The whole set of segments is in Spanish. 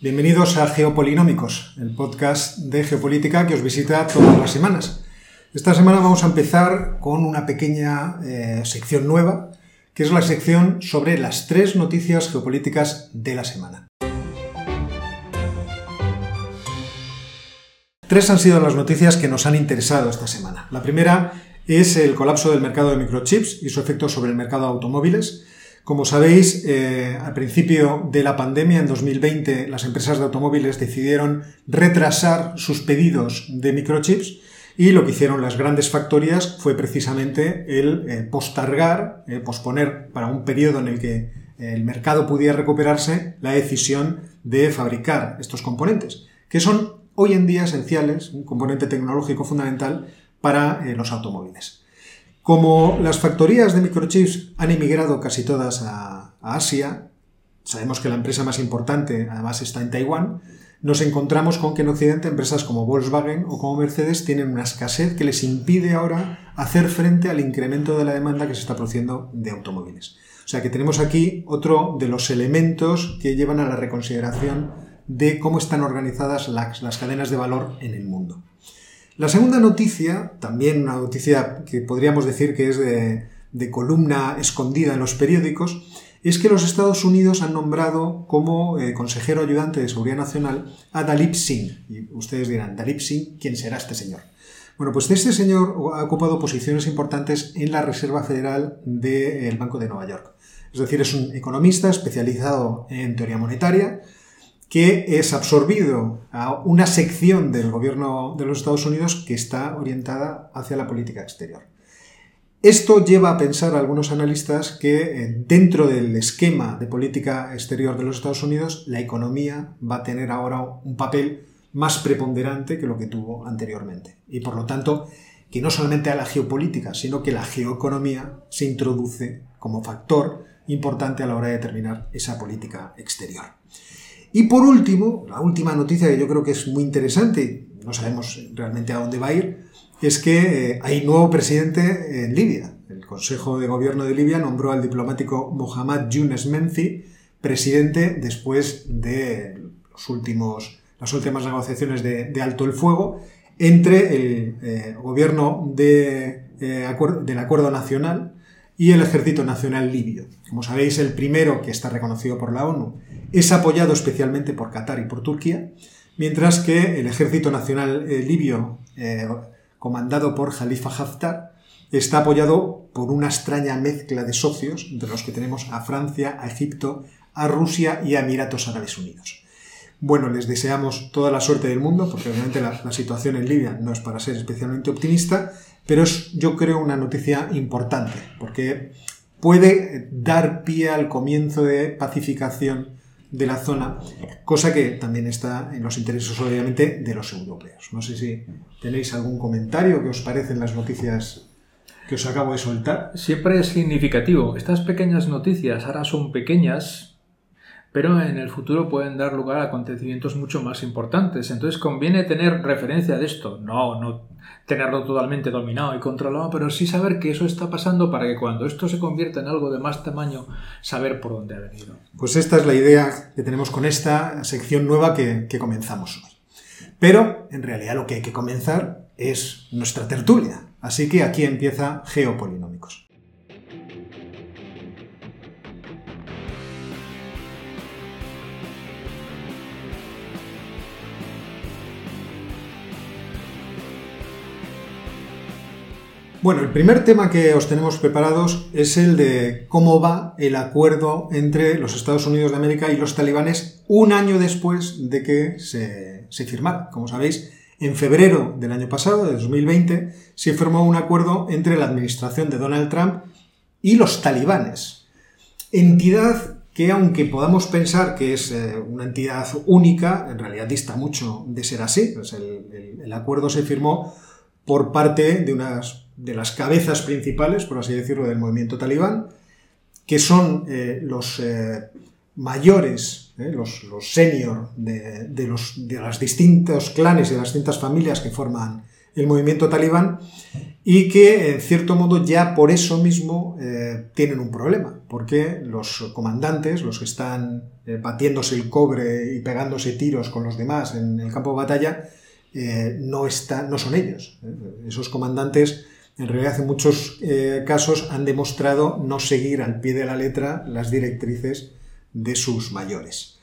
Bienvenidos a Geopolinómicos, el podcast de geopolítica que os visita todas las semanas. Esta semana vamos a empezar con una pequeña eh, sección nueva, que es la sección sobre las tres noticias geopolíticas de la semana. Tres han sido las noticias que nos han interesado esta semana. La primera es el colapso del mercado de microchips y su efecto sobre el mercado de automóviles. Como sabéis, eh, al principio de la pandemia, en 2020, las empresas de automóviles decidieron retrasar sus pedidos de microchips y lo que hicieron las grandes factorías fue precisamente el eh, postergar, eh, posponer para un periodo en el que el mercado pudiera recuperarse la decisión de fabricar estos componentes, que son hoy en día esenciales, un componente tecnológico fundamental para los automóviles. Como las factorías de microchips han emigrado casi todas a, Asia, sabemos que la empresa más importante además está en Taiwán, nos encontramos con que en Occidente empresas como Volkswagen o como Mercedes tienen una escasez que les impide ahora hacer frente al incremento de la demanda que se está produciendo de automóviles. O sea que tenemos aquí otro de los elementos que llevan a la reconsideración de cómo están organizadas las cadenas de valor en el mundo. La segunda noticia, también una noticia que podríamos decir que es de, columna escondida en los periódicos, es que los Estados Unidos han nombrado como eh, consejero ayudante de Seguridad Nacional a Dalip Singh. Y ustedes dirán, Dalip Singh, ¿quién será este señor? Bueno, pues este señor ha ocupado posiciones importantes en la Reserva Federal del Banco de Nueva York. Es decir, es un economista especializado en teoría monetaria, que es absorbido a una sección del gobierno de los Estados Unidos que está orientada hacia la política exterior. Esto lleva a pensar a algunos analistas que eh, dentro del esquema de política exterior de los Estados Unidos la economía va a tener ahora un papel más preponderante que lo que tuvo anteriormente. Y por lo tanto, que no solamente a la geopolítica, sino que la geoeconomía se introduce como factor importante a la hora de determinar esa política exterior. Y por último, la última noticia que yo creo que es muy interesante, no sabemos realmente a dónde va a ir, es que eh, hay nuevo presidente en Libia. El Consejo de Gobierno de Libia nombró al diplomático Mohamed Younes Menfi presidente después de los últimos, las últimas negociaciones de, alto el fuego entre el eh, gobierno de, eh, del Acuerdo Nacional y el Ejército Nacional Libio. Como sabéis, el primero, que está reconocido por la ONU, es apoyado especialmente por Qatar y por Turquía, mientras que el Ejército Nacional eh, Libio, eh, comandado por Khalifa Haftar, está apoyado por una extraña mezcla de socios, de los que tenemos a Francia, a Egipto, a Rusia y a Emiratos Árabes Unidos. Bueno, les deseamos toda la suerte del mundo, porque obviamente la situación en Libia no es para ser especialmente optimista, pero es, yo creo, una noticia importante, porque puede dar pie al comienzo de pacificación de la zona, cosa que también está en los intereses, obviamente, de los europeos. No sé si tenéis algún comentario que os parecen las noticias que os acabo de soltar. Siempre es significativo. Estas pequeñas noticias ahora son pequeñas, pero en el futuro pueden dar lugar a acontecimientos mucho más importantes. Entonces conviene tener referencia de esto, no, no tenerlo totalmente dominado y controlado, pero sí saber que eso está pasando para que cuando esto se convierta en algo de más tamaño, saber por dónde ha venido. Pues esta es la idea que tenemos con esta sección nueva que, que comenzamos hoy. Pero en realidad lo que hay que comenzar es nuestra tertulia. Así que aquí empieza Geopolinómicos. Bueno, el primer tema que os tenemos preparados es el de cómo va el acuerdo entre los Estados Unidos de América y los talibanes un año después de que se, firmara. Como sabéis, en febrero del año pasado, de 2020, se firmó un acuerdo entre la administración de Donald Trump y los talibanes. Entidad que aunque podamos pensar que es eh, una entidad única, en realidad dista mucho de ser así. Pues el acuerdo se firmó por parte de unas de las cabezas principales, por así decirlo, del movimiento talibán, que son eh, los eh, mayores, eh, los, senior de, los, de los distintos clanes y de las distintas familias que forman el movimiento talibán y que en cierto modo ya por eso mismo tienen un problema, porque los comandantes, los que están batiéndose el cobre y pegándose tiros con los demás en el campo de batalla, no, están, no son ellos. Esos comandantes en realidad en muchos casos han demostrado no seguir al pie de la letra las directrices de sus mayores.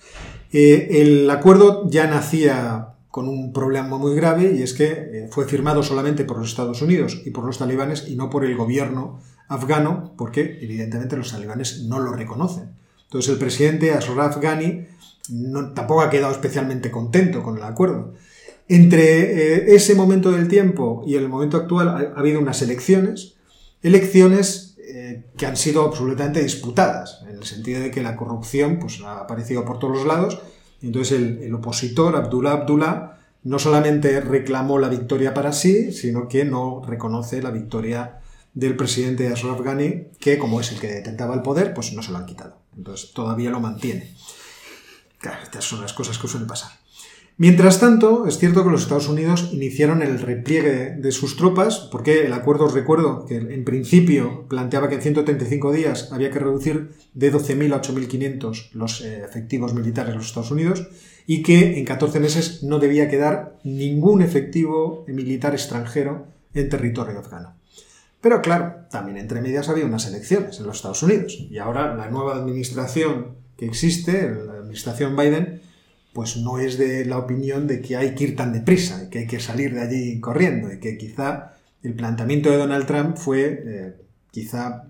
el acuerdo ya nacía con un problema muy grave y es que eh, fue firmado solamente por los Estados Unidos y por los talibanes y no por el gobierno afgano, porque evidentemente los talibanes no lo reconocen. Entonces el presidente Ashraf Ghani tampoco ha quedado especialmente contento con el acuerdo. Entre eh, ese momento del tiempo y el momento actual ha, habido unas elecciones, elecciones eh, que han sido absolutamente disputadas, en el sentido de que la corrupción pues, ha aparecido por todos los lados entonces el, opositor, Abdullah Abdullah, no solamente reclamó la victoria para sí, sino que no reconoce la victoria del presidente Ashraf Ghani, que como es el que detentaba el poder, pues no se lo han quitado. Entonces todavía lo mantiene. Claro, estas son las cosas que suelen pasar. Mientras tanto, es cierto que los Estados Unidos iniciaron el repliegue de sus tropas, porque el acuerdo, os recuerdo, que en principio planteaba que en 135 días había que reducir de 12.000 a 8.500 los eh, efectivos militares de los Estados Unidos y que en 14 meses no debía quedar ningún efectivo militar extranjero en territorio afgano. Pero claro, también entre medias había unas elecciones en los Estados Unidos y ahora la nueva administración que existe, la administración Biden, pues no es de la opinión de que hay que ir tan deprisa, y que hay que salir de allí corriendo, y que quizá el planteamiento de Donald Trump fue eh, quizá,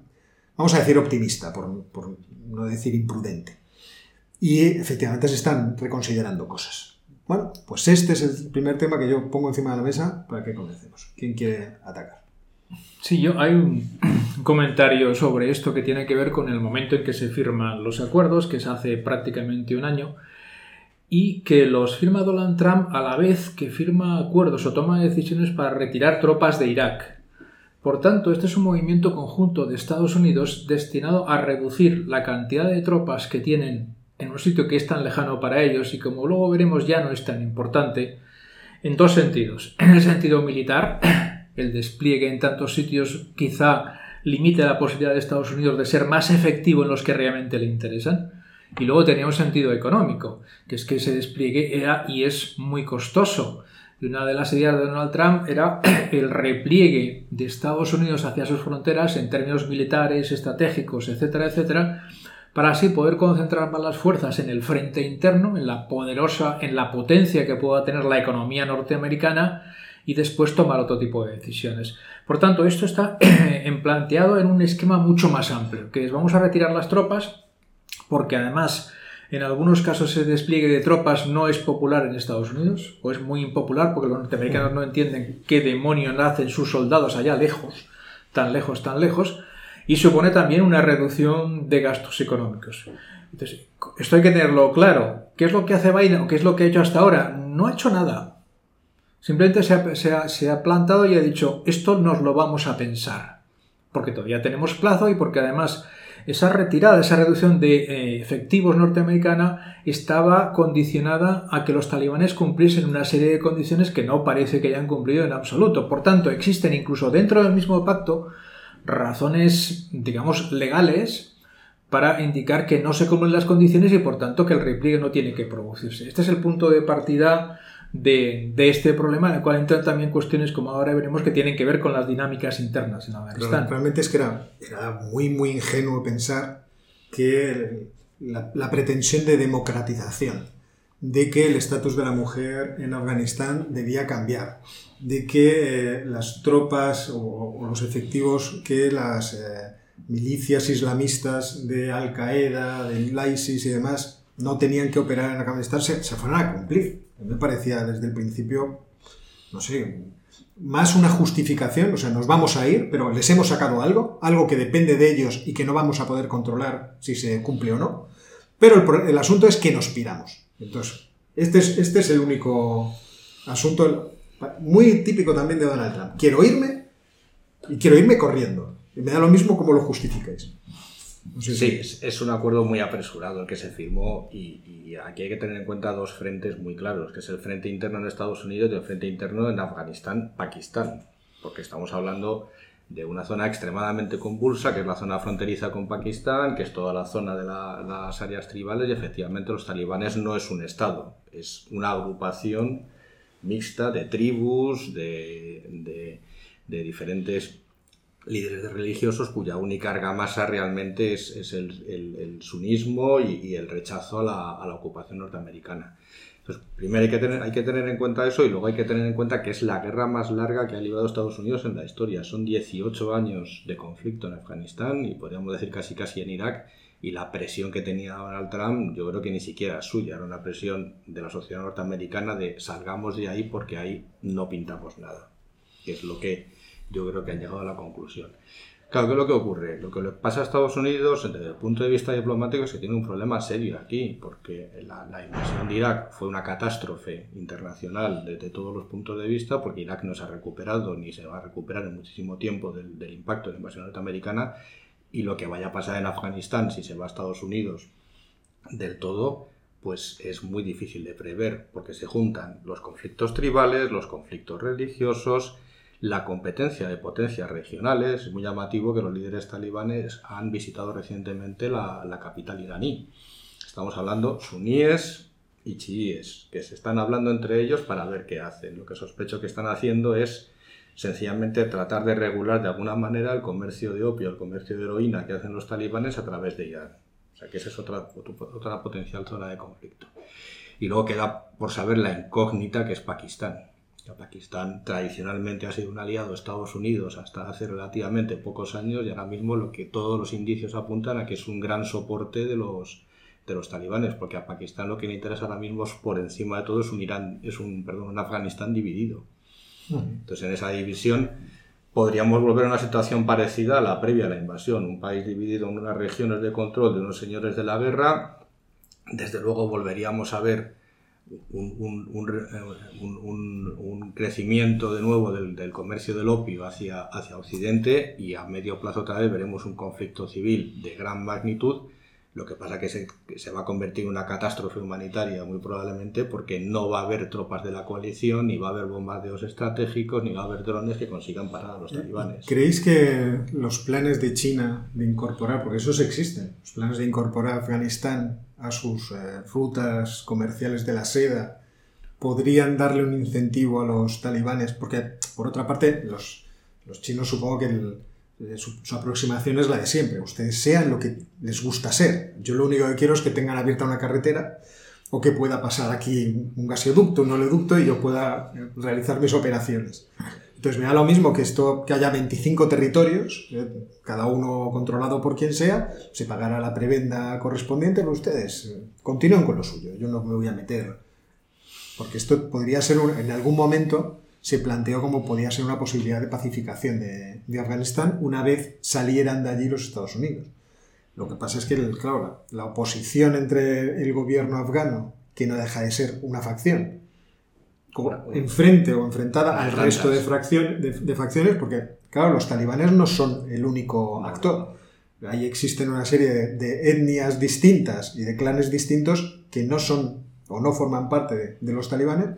vamos a decir, optimista, por, no decir imprudente. Y efectivamente se están reconsiderando cosas. Bueno, pues este es el primer tema que yo pongo encima de la mesa para que comencemos. ¿Quién quiere atacar? Sí, yo hay un comentario sobre esto que tiene que ver con el momento en que se firman los acuerdos, que es hace prácticamente un año, y que los firma Donald Trump a la vez que firma acuerdos o toma decisiones para retirar tropas de Irak. Por tanto, este es un movimiento conjunto de Estados Unidos destinado a reducir la cantidad de tropas que tienen en un sitio que es tan lejano para ellos y como luego veremos ya no es tan importante, en dos sentidos. En el sentido militar, el despliegue en tantos sitios quizá limite la posibilidad de Estados Unidos de ser más efectivo en los que realmente le interesan. Y luego tenía un sentido económico, que es que ese despliegue era y es muy costoso. Y una de las ideas de Donald Trump era el repliegue de Estados Unidos hacia sus fronteras en términos militares, estratégicos, etcétera, etcétera, para así poder concentrar más las fuerzas en el frente interno, en la poderosa, en la potencia que pueda tener la economía norteamericana y después tomar otro tipo de decisiones. Por tanto, esto está planteado en un esquema mucho más amplio, que es vamos a retirar las tropas, porque además en algunos casos ese despliegue de tropas no es popular en Estados Unidos, o es muy impopular porque los norteamericanos no entienden qué demonio hacen sus soldados allá lejos, tan lejos, tan lejos, y supone también una reducción de gastos económicos. Entonces, esto hay que tenerlo claro. ¿Qué es lo que hace Biden o qué es lo que ha hecho hasta ahora? No ha hecho nada. Simplemente se ha, se ha plantado y ha dicho, esto nos lo vamos a pensar. Porque todavía tenemos plazo y porque además esa retirada, esa reducción de eh, efectivos norteamericana estaba condicionada a que los talibanes cumpliesen una serie de condiciones que no parece que hayan cumplido en absoluto. Por tanto, existen incluso dentro del mismo pacto razones, digamos, legales para indicar que no se cumplen las condiciones y por tanto que el repliegue no tiene que producirse. Este es el punto de partida de, este problema, en el cual entran también cuestiones, como ahora veremos, que tienen que ver con las dinámicas internas en Afganistán. realmente es que era, era, muy, muy ingenuo pensar que la, pretensión de democratización, de que el estatus de la mujer en Afganistán debía cambiar, de que eh, las tropas o, los efectivos que las eh, milicias islamistas de Al Qaeda, del ISIS y demás no tenían que operar en Afganistán se, se fueron a cumplir me parecía desde el principio, no sé, más una justificación, o sea, nos vamos a ir, pero les hemos sacado algo, algo que depende de ellos y que no vamos a poder controlar si se cumple o no. Pero el, asunto es que nos piramos. Entonces, este es, este es el único asunto muy típico también de Donald Trump. Quiero irme y quiero irme corriendo. Y me da lo mismo como lo justificáis. Sí, es, un acuerdo muy apresurado el que se firmó y, y, aquí hay que tener en cuenta dos frentes muy claros, que es el frente interno en Estados Unidos y el frente interno en Afganistán, Pakistán, porque estamos hablando de una zona extremadamente convulsa, que es la zona fronteriza con Pakistán, que es toda la zona de las áreas tribales, y efectivamente los talibanes no es un Estado, es una agrupación mixta de tribus, de, diferentes líderes religiosos cuya única argamasa realmente es, el, sunismo y, el rechazo a la, ocupación norteamericana. Entonces, primero hay que, tener, hay que tener en cuenta eso y luego hay que tener en cuenta que es la guerra más larga que ha librado Estados Unidos en la historia. Son 18 años de conflicto en Afganistán y podríamos decir casi casi en Irak. Y la presión que tenía Donald Trump, yo creo que ni siquiera suya, era una presión de la sociedad norteamericana de salgamos de ahí porque ahí no pintamos nada. Es lo que yo creo que han llegado a la conclusión. Claro, ¿qué es lo que ocurre? Lo que le pasa a Estados Unidos, desde el punto de vista diplomático, es que tiene un problema serio aquí, porque la, invasión de Irak fue una catástrofe internacional desde todos los puntos de vista, porque Irak no se ha recuperado ni se va a recuperar en muchísimo tiempo del, del impacto de la invasión norteamericana, y lo que vaya a pasar en Afganistán si se va a Estados Unidos del todo, pues es muy difícil de prever, porque se juntan los conflictos tribales, los conflictos religiosos, la competencia de potencias regionales. Es muy llamativo que los líderes talibanes han visitado recientemente la, capital iraní. Estamos hablando suníes y chiíes, que se están hablando entre ellos para ver qué hacen. Lo que sospecho que están haciendo es sencillamente tratar de regular de alguna manera el comercio de opio, el comercio de heroína que hacen los talibanes a través de Irán. O sea que esa es otra, otra potencial zona de conflicto. Y luego queda por saber la incógnita que es Pakistán. Pakistán tradicionalmente ha sido un aliado de Estados Unidos hasta hace relativamente pocos años y ahora mismo lo que todos los indicios apuntan a que es un gran soporte de los de los talibanes, porque a Pakistán lo que le interesa ahora mismo es por encima de todo es un Irán, es un perdón, un Afganistán dividido. Entonces en esa división podríamos volver a una situación parecida a la previa a la invasión, un país dividido en unas regiones de control de unos señores de la guerra. Desde luego volveríamos a ver un, un, un, crecimiento de nuevo del, del, comercio del opio hacia, hacia Occidente y a medio plazo otra vez veremos un conflicto civil de gran magnitud. Lo que pasa que se, que se va a convertir en una catástrofe humanitaria muy probablemente porque no va a haber tropas de la coalición, ni va a haber bombardeos estratégicos, ni va a haber drones que consigan parar a los talibanes. ¿Creéis que los planes de China de incorporar, porque esos existen, los planes de incorporar Afganistán a sus eh, rutas comerciales de la seda podrían darle un incentivo a los talibanes, porque por otra parte los, los chinos supongo que eh, su, aproximación es la de siempre, ustedes sean lo que les gusta ser, yo lo único que quiero es que tengan abierta una carretera o que pueda pasar aquí un gasoducto, un oleoducto y yo pueda eh, realizar mis operaciones. Entonces me da lo mismo que esto, que haya 25 territorios, eh, cada uno controlado por quien sea, se pagará la prebenda correspondiente, pero ustedes eh, continúen con lo suyo, yo no me voy a meter. Porque esto podría ser, en algún momento se planteó como podía ser una posibilidad de pacificación de, Afganistán una vez salieran de allí los Estados Unidos. Lo que pasa es que, claro, la oposición entre el gobierno afgano, que no deja de ser una facción, enfrente o enfrentada al resto de, de, facciones, porque, claro, los talibanes no son el único actor. Ahí existen una serie de, etnias distintas y de clanes distintos que no son o no forman parte de, los talibanes.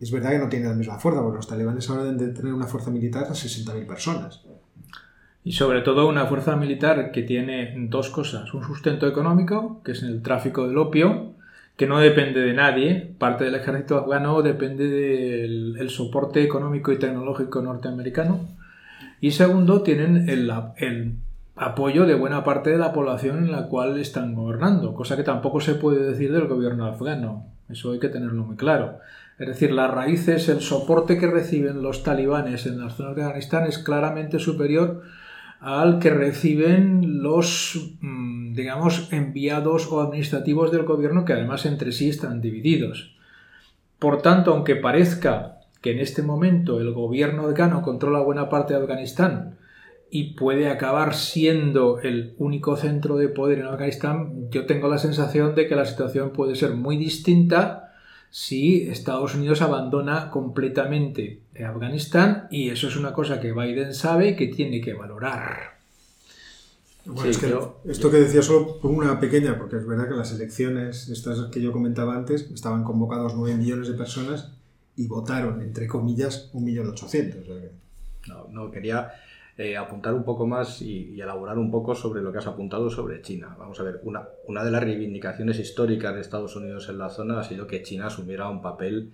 Es verdad que no tienen la misma fuerza, porque los talibanes ahora deben de tener una fuerza militar de 60.000 personas. Y sobre todo una fuerza militar que tiene dos cosas. Un sustento económico, que es el tráfico del opio, que no depende de nadie, parte del ejército afgano depende del soporte económico y tecnológico norteamericano. Y segundo, tienen el, apoyo de buena parte de la población en la cual están gobernando, cosa que tampoco se puede decir del gobierno afgano. Eso hay que tenerlo muy claro. Es decir, las raíces, el soporte que reciben los talibanes en la zona de Afganistán es claramente superior al que reciben los, mm, digamos, enviados o administrativos del gobierno que además entre sí están divididos. Por tanto, aunque parezca que en este momento el gobierno afgano controla buena parte de Afganistán y puede acabar siendo el único centro de poder en Afganistán, yo tengo la sensación de que la situación puede ser muy distinta si Estados Unidos abandona completamente Afganistán y eso es una cosa que Biden sabe que tiene que valorar. Bueno, es que esto que decía solo una pequeña, porque es verdad que las elecciones, estas que yo comentaba antes, estaban convocados 9 millones de personas y votaron, entre comillas, 1.800.000. O sea No, no, quería eh, apuntar un poco más y, elaborar un poco sobre lo que has apuntado sobre China. Vamos a ver, una, una de las reivindicaciones históricas de Estados Unidos en la zona ha sido que China asumiera un papel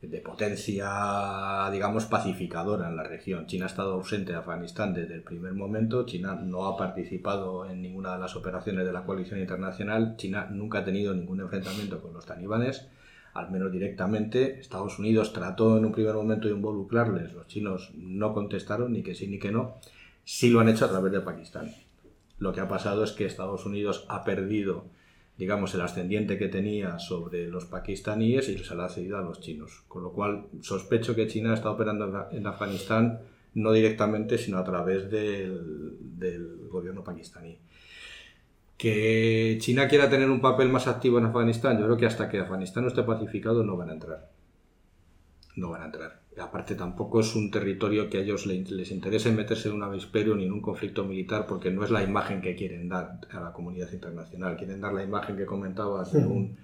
de potencia, digamos, pacificadora en la región. China ha estado ausente de Afganistán desde el primer momento, China no ha participado en ninguna de las operaciones de la coalición internacional, China nunca ha tenido ningún enfrentamiento con los talibanes, al menos directamente. Estados Unidos trató en un primer momento de involucrarles, los chinos no contestaron ni que sí ni que no, sí lo han hecho a través de Pakistán. Lo que ha pasado es que Estados Unidos ha perdido digamos, el ascendiente que tenía sobre los pakistaníes y se lo ha cedido a los chinos. Con lo cual, sospecho que China está operando en Afganistán no directamente, sino a través del, del gobierno pakistaní. Que China quiera tener un papel más activo en Afganistán, yo creo que hasta que Afganistán no esté pacificado no van a entrar. No van a entrar aparte tampoco es un territorio que a ellos les, interese meterse en un avispero ni en un conflicto militar porque no es la imagen que quieren dar a la comunidad internacional. Quieren dar la imagen que comentabas de un,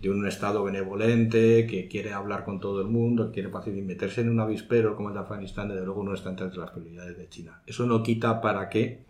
de un Estado benevolente que quiere hablar con todo el mundo, que quiere y meterse en un avispero como el de Afganistán, desde luego no está entre las prioridades de China. Eso no quita para que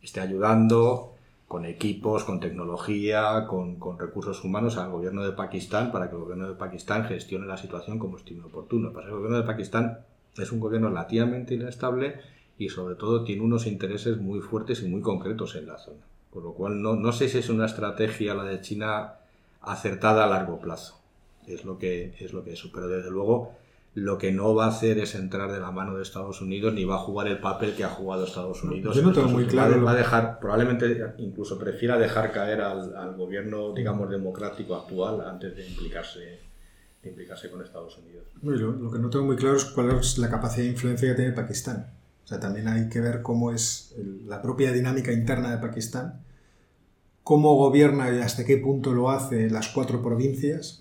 esté ayudando con equipos, con tecnología, con, recursos humanos al gobierno de Pakistán para que el gobierno de Pakistán gestione la situación como estime oportuno. Para el gobierno de Pakistán es un gobierno relativamente inestable y sobre todo tiene unos intereses muy fuertes y muy concretos en la zona. Por lo cual no, no sé si es una estrategia la de China acertada a largo plazo. Es lo que es lo que es. Pero desde luego lo que no va a hacer es entrar de la mano de Estados Unidos ni va a jugar el papel que ha jugado Estados Unidos. Yo no tengo muy claro. Va a dejar, probablemente incluso prefiera dejar caer al, gobierno, digamos, democrático actual antes de implicarse, implicarse con Estados Unidos. lo, que no tengo muy claro es cuál es la capacidad de influencia que tiene Pakistán. O sea, también hay que ver cómo es la propia dinámica interna de Pakistán, cómo gobierna y hasta qué punto lo hace las cuatro provincias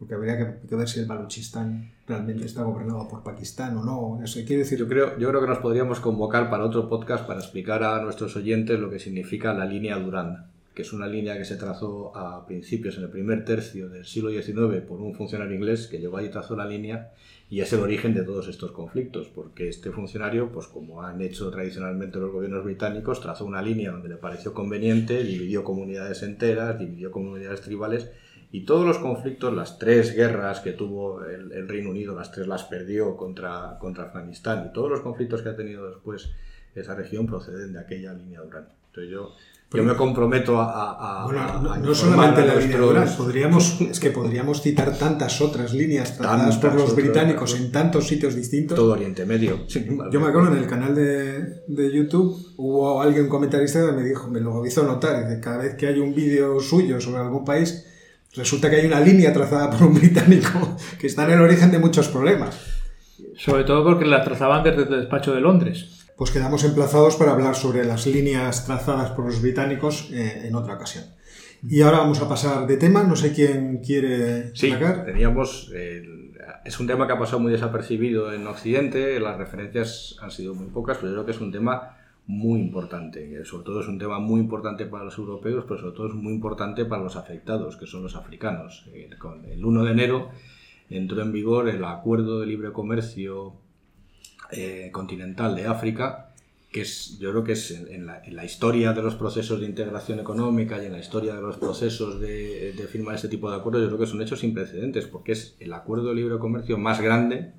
porque habría que, ver si el Baluchistán realmente está gobernado por Pakistán o no. Eso decir... Yo creo, yo creo que nos podríamos convocar para otro podcast para explicar a nuestros oyentes lo que significa la línea Durán, que es una línea que se trazó a principios, en el primer tercio del siglo XIX, por un funcionario inglés que llegó allí y trazó la línea y es el origen de todos estos conflictos, porque este funcionario, pues como han hecho tradicionalmente los gobiernos británicos, trazó una línea donde le pareció conveniente, dividió comunidades enteras, dividió comunidades tribales y todos los conflictos, las tres guerras que tuvo el, Reino Unido, las tres las perdió contra, contra Afganistán, y todos los conflictos que ha tenido después esa región proceden de aquella línea Durán. Entonces yo, yo me comprometo a... bueno, no, solamente la línea Durán, podríamos, es que podríamos citar tantas otras líneas tratadas por los británicos en tantos sitios distintos. Todo Oriente Medio. yo me acuerdo en el canal de, de, YouTube hubo alguien, un comentarista, que me dijo, me lo hizo notar, cada vez que hay un vídeo suyo sobre algún país resulta que hay una línea trazada por un británico que está en el origen de muchos problemas. Sobre todo porque la trazaban desde el despacho de Londres. Pues quedamos emplazados para hablar sobre las líneas trazadas por los británicos eh, en otra ocasión. Y ahora vamos a pasar de tema. No sé quién quiere sí, teníamos. es un tema que ha pasado muy desapercibido en Occidente. Las referencias han sido muy pocas, pero yo creo que es un tema muy importante. Sobre todo es un tema muy importante para los europeos, pero sobre todo es muy importante para los afectados, que son los africanos. Eh, el 1 de enero entró en vigor el Acuerdo de Libre Comercio eh, Continental de África, que es, yo creo que es en la, historia de los procesos de integración económica y en la historia de los procesos de, de firmar este tipo de acuerdos, yo creo que son hechos sin precedentes, porque es el acuerdo de libre comercio más grande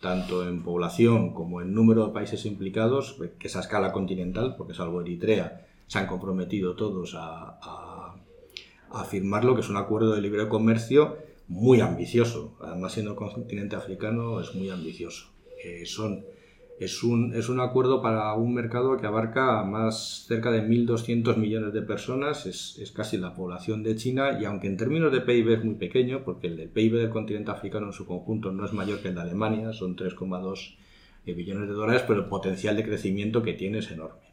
tanto en población como en número de países implicados, que esa escala continental, porque salvo Eritrea, se han comprometido todos a, a, firmarlo, que es un acuerdo de libre comercio muy ambicioso. Además, siendo continente africano, es muy ambicioso. Eh, son es un, es un acuerdo para un mercado que abarca más cerca de 1.200 millones de personas, es, es, casi la población de China y aunque en términos de PIB es muy pequeño, porque el PIB del continente africano en su conjunto no es mayor que el de Alemania, son 3,2 eh, billones de dólares, pero el potencial de crecimiento que tiene es enorme.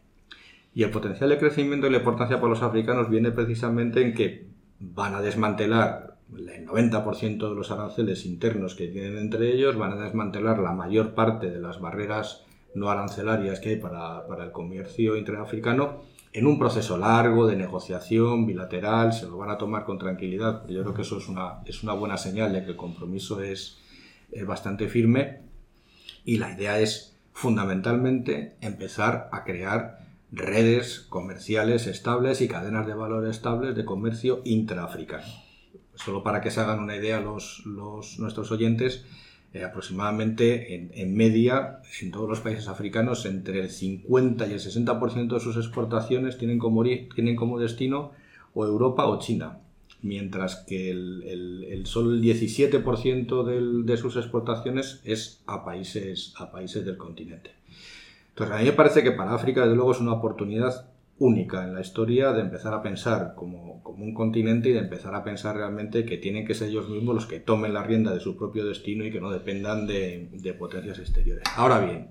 Y el potencial de crecimiento y la importancia para los africanos viene precisamente en que van a desmantelar el 90% de los aranceles internos que tienen entre ellos, van a desmantelar la mayor parte de las barreras no arancelarias que hay para, el comercio interafricano en un proceso largo de negociación bilateral, se lo van a tomar con tranquilidad, yo creo que eso es una, es una buena señal de que el compromiso es, es bastante firme y la idea es fundamentalmente empezar a crear redes comerciales estables y cadenas de valor estables de comercio intraafricano. Solo para que se hagan una idea los, nuestros oyentes, eh, aproximadamente en, en, media, en todos los países africanos, entre el 50 y el 60% de sus exportaciones tienen como, tienen como destino o Europa o China, mientras que el, el, el solo el 17% del, de sus exportaciones es a países, a países del continente. Entonces, a mí me parece que para África, desde luego, es una oportunidad única en la historia de empezar a pensar como, como, un continente y de empezar a pensar realmente que tienen que ser ellos mismos los que tomen la rienda de su propio destino y que no dependan de, de potencias exteriores. Ahora bien,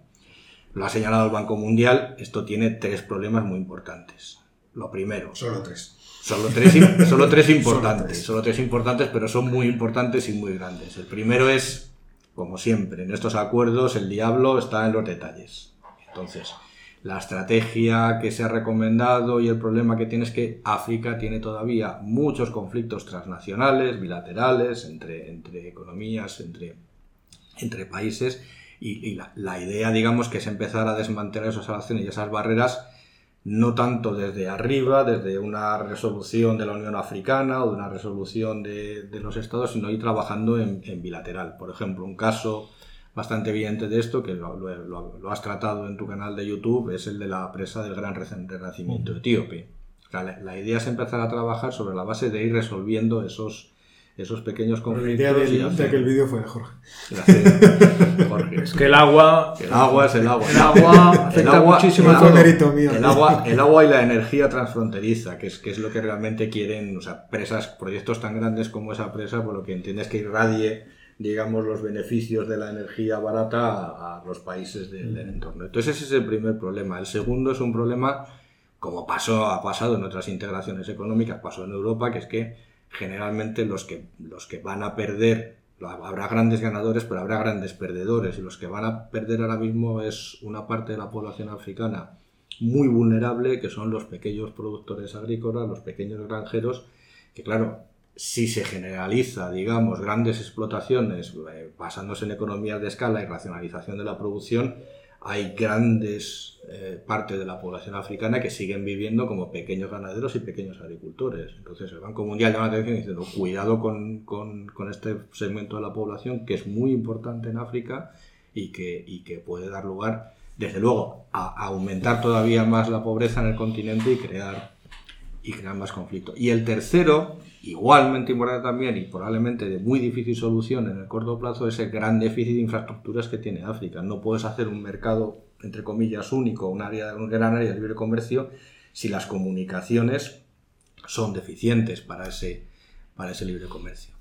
lo ha señalado el Banco Mundial, esto tiene tres problemas muy importantes. Lo primero. Solo tres. Solo tres, solo tres importantes. solo, tres. solo tres importantes, pero son muy importantes y muy grandes. El primero es, como siempre, en estos acuerdos el diablo está en los detalles. Entonces, la estrategia que se ha recomendado y el problema que tiene es que África tiene todavía muchos conflictos transnacionales, bilaterales, entre, entre economías, entre, entre países, y, la, la, idea, digamos, que es empezar a desmantelar esas relaciones y esas barreras, no tanto desde arriba, desde una resolución de la Unión Africana o de una resolución de, de los estados, sino ir trabajando en, en bilateral. Por ejemplo, un caso bastante evidente de esto, que lo, lo, lo, has tratado en tu canal de YouTube, es el de la presa del gran renacimiento etíope. O sea, la, la, idea es empezar a trabajar sobre la base de ir resolviendo esos, esos pequeños conflictos. La idea de, hacer... de aquel vídeo fue de Jorge. Jorge. Es que el agua... El agua es el agua. El agua afecta el agua, muchísimo el. El agua, el agua y la energía transfronteriza, que es, que es lo que realmente quieren, o sea, presas, proyectos tan grandes como esa presa, por lo que entiendes que irradie digamos, los beneficios de la energía barata a, los países del, del, entorno. Entonces ese es el primer problema. El segundo es un problema, como pasó, ha pasado en otras integraciones económicas, pasó en Europa, que es que generalmente los que, los que van a perder, habrá grandes ganadores, pero habrá grandes perdedores, y los que van a perder ahora mismo es una parte de la población africana muy vulnerable, que son los pequeños productores agrícolas, los pequeños granjeros, que claro, si se generaliza, digamos, grandes explotaciones eh, basándose en economías de escala y racionalización de la producción, hay grandes eh, partes de la población africana que siguen viviendo como pequeños ganaderos y pequeños agricultores. Entonces el Banco Mundial llama la atención diciendo cuidado con, con, este segmento de la población que es muy importante en África y que, y que puede dar lugar, desde luego, a aumentar todavía más la pobreza en el continente y crear, y crear más conflicto. Y el tercero, igualmente importante también y probablemente de muy difícil solución en el corto plazo es el gran déficit de infraestructuras que tiene África. No puedes hacer un mercado, entre comillas, único, un, área, un gran área de libre comercio, si las comunicaciones son deficientes para ese, para ese libre comercio.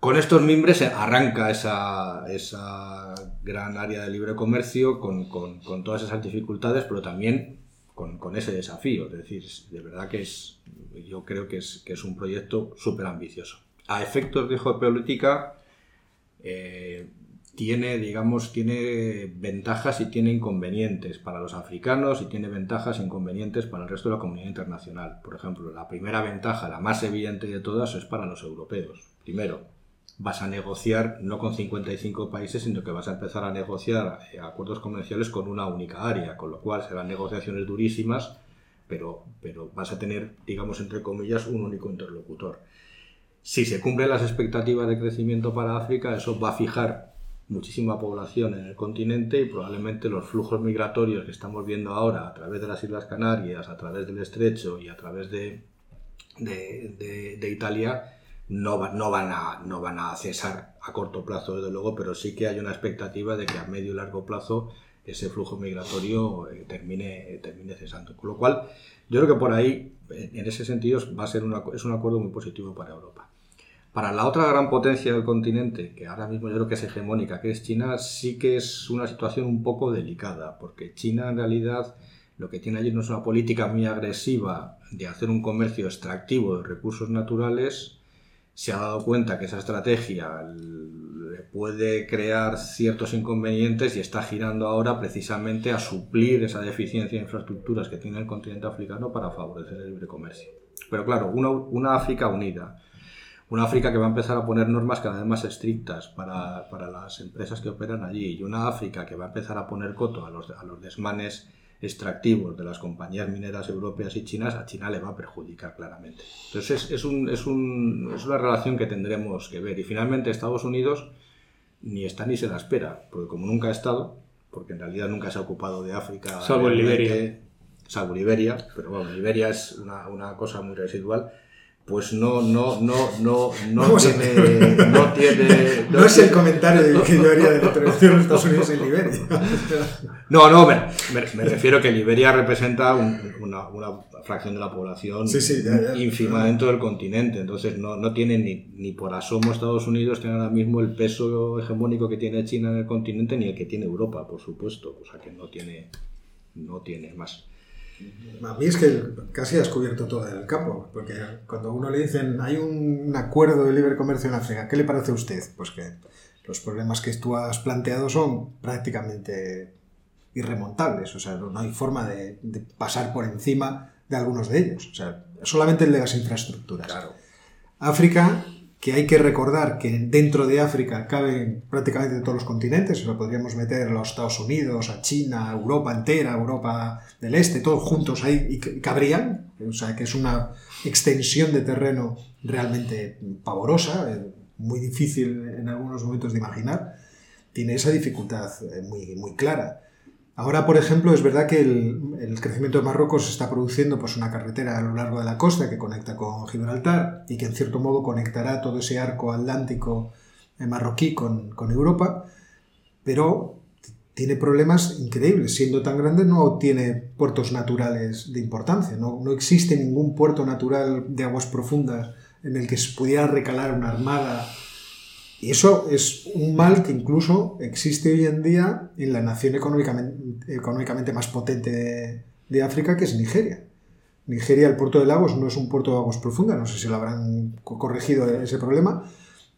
Con estos mimbres arranca esa, esa gran área de libre comercio con, con, con todas esas dificultades, pero también con, ese desafío. Es decir, de verdad que es, yo creo que es, que es un proyecto súper ambicioso. A efectos de geopolítica, eh, tiene, digamos, tiene ventajas y tiene inconvenientes para los africanos y tiene ventajas e inconvenientes para el resto de la comunidad internacional. Por ejemplo, la primera ventaja, la más evidente de todas, es para los europeos. Primero, vas a negociar no con 55 países, sino que vas a empezar a negociar eh, acuerdos comerciales con una única área, con lo cual serán negociaciones durísimas, pero, pero vas a tener, digamos, entre comillas, un único interlocutor. Si se cumplen las expectativas de crecimiento para África, eso va a fijar muchísima población en el continente y probablemente los flujos migratorios que estamos viendo ahora a través de las Islas Canarias, a través del Estrecho y a través de, de, de, de Italia, no, no, van a, no van a cesar a corto plazo, desde luego, pero sí que hay una expectativa de que a medio y largo plazo ese flujo migratorio eh, termine, termine cesando. Con lo cual, yo creo que por ahí, en ese sentido, va a ser una, es un acuerdo muy positivo para Europa. Para la otra gran potencia del continente, que ahora mismo yo creo que es hegemónica, que es China, sí que es una situación un poco delicada, porque China en realidad lo que tiene allí no es una política muy agresiva de hacer un comercio extractivo de recursos naturales, se ha dado cuenta que esa estrategia puede crear ciertos inconvenientes y está girando ahora precisamente a suplir esa deficiencia de infraestructuras que tiene el continente africano para favorecer el libre comercio. Pero claro, una, una África unida, una África que va a empezar a poner normas cada vez más estrictas para, para, las empresas que operan allí y una África que va a empezar a poner coto a los, a los desmanes extractivos de las compañías mineras europeas y chinas, a China le va a perjudicar claramente. Entonces es, es, un, es, un, es una relación que tendremos que ver. Y finalmente Estados Unidos ni está ni se la espera, porque como nunca ha estado, porque en realidad nunca se ha ocupado de África. Salvo Liberia. Salvo Liberia, pero bueno, Liberia es una, una cosa muy residual pues no, no, no, no, no tiene, no tiene. No, es el comentario que yo haría de la intervención de Estados Unidos en Liberia. No, no, me, me, refiero que Liberia representa un, una, una, fracción de la población sí, sí, ya, ya, ínfima dentro del continente. Entonces no, no tiene ni, ni por asomo Estados Unidos tiene ahora mismo el peso hegemónico que tiene China en el continente ni el que tiene Europa, por supuesto. O sea que no tiene, no tiene más. A mí es que casi has cubierto todo el campo, porque cuando a uno le dicen hay un acuerdo de libre comercio en África, ¿qué le parece a usted? Pues que los problemas que tú has planteado son prácticamente irremontables, o sea, no hay forma de, de pasar por encima de algunos de ellos, o sea, solamente el de las infraestructuras. Claro. África que hay que recordar que dentro de África caben prácticamente todos los continentes, lo podríamos meter a los Estados Unidos, a China, a Europa entera, Europa del Este, todos juntos ahí y cabrían, o sea que es una extensión de terreno realmente pavorosa, eh, muy difícil en algunos momentos de imaginar, tiene esa dificultad eh, muy, muy clara. Ahora, por ejemplo, es verdad que el, crecimiento de Marruecos está produciendo pues, una carretera a lo largo de la costa que conecta con Gibraltar y que en cierto modo conectará todo ese arco atlántico marroquí con, con Europa, pero tiene problemas increíbles. Siendo tan grande no tiene puertos naturales de importancia, no, no existe ningún puerto natural de aguas profundas en el que se pudiera recalar una armada y eso es un mal que incluso existe hoy en día en la nación económicamente, más potente de, África, que es Nigeria. Nigeria, el puerto de Lagos, no es un puerto de aguas profundas, no sé si lo habrán corregido ese problema,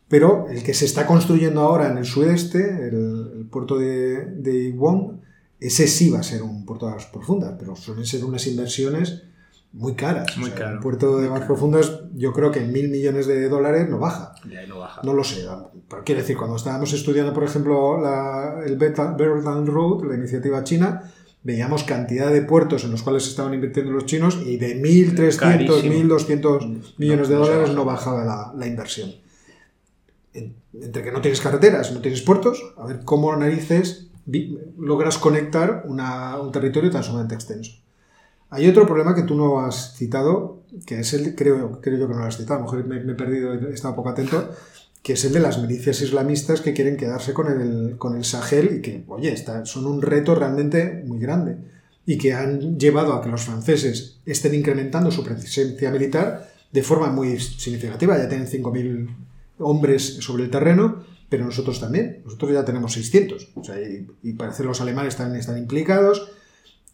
pero el que se está construyendo ahora en el sudeste, el, el puerto de, de Iwon, ese sí va a ser un puerto de aguas profundas, pero suelen ser unas inversiones muy caras. Muy o sea, caro. Un puerto de aguas profundas, yo creo que en mil millones de dólares no baja. No baja. No lo sé, pero quiero decir, cuando estábamos estudiando, por ejemplo, la, el Belt and Road, la iniciativa china, veíamos cantidad de puertos en los cuales estaban invirtiendo los chinos y de 1.300, Carísimo. 1.200 millones de dólares no bajaba la, la inversión. En- entre que no tienes carreteras, no tienes puertos, a ver cómo narices logras conectar una- un territorio tan sumamente extenso. Hay otro problema que tú no has citado, que es el, creo, creo yo que no lo has citado, a lo mejor me, me he perdido, he estado poco atento, que es el de las milicias islamistas que quieren quedarse con el, con el Sahel y que, oye, está- son un reto realmente muy grande y que han llevado a que los franceses estén incrementando su presencia militar de forma muy significativa. Ya tienen 5.000 hombres sobre el terreno, pero nosotros también. Nosotros ya tenemos 600. O sea, y, y parece que los alemanes también están implicados.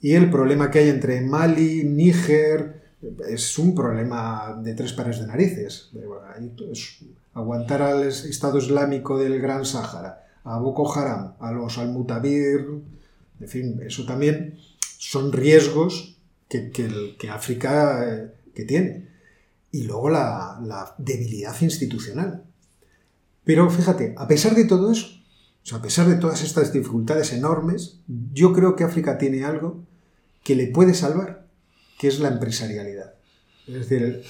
Y el problema que hay entre Mali, Níger, es un problema de tres pares de narices. De- bueno, ahí es aguantar al Estado Islámico del Gran Sáhara, a Boko Haram, a los Al-Mutabir, en fin, eso también son riesgos que, que África eh, que tiene. Y luego la, debilidad institucional. Pero fíjate, a pesar de todo eso, o a pesar de todas estas dificultades enormes, yo creo que África tiene algo que le puede salvar, que es la empresarialidad. Es decir,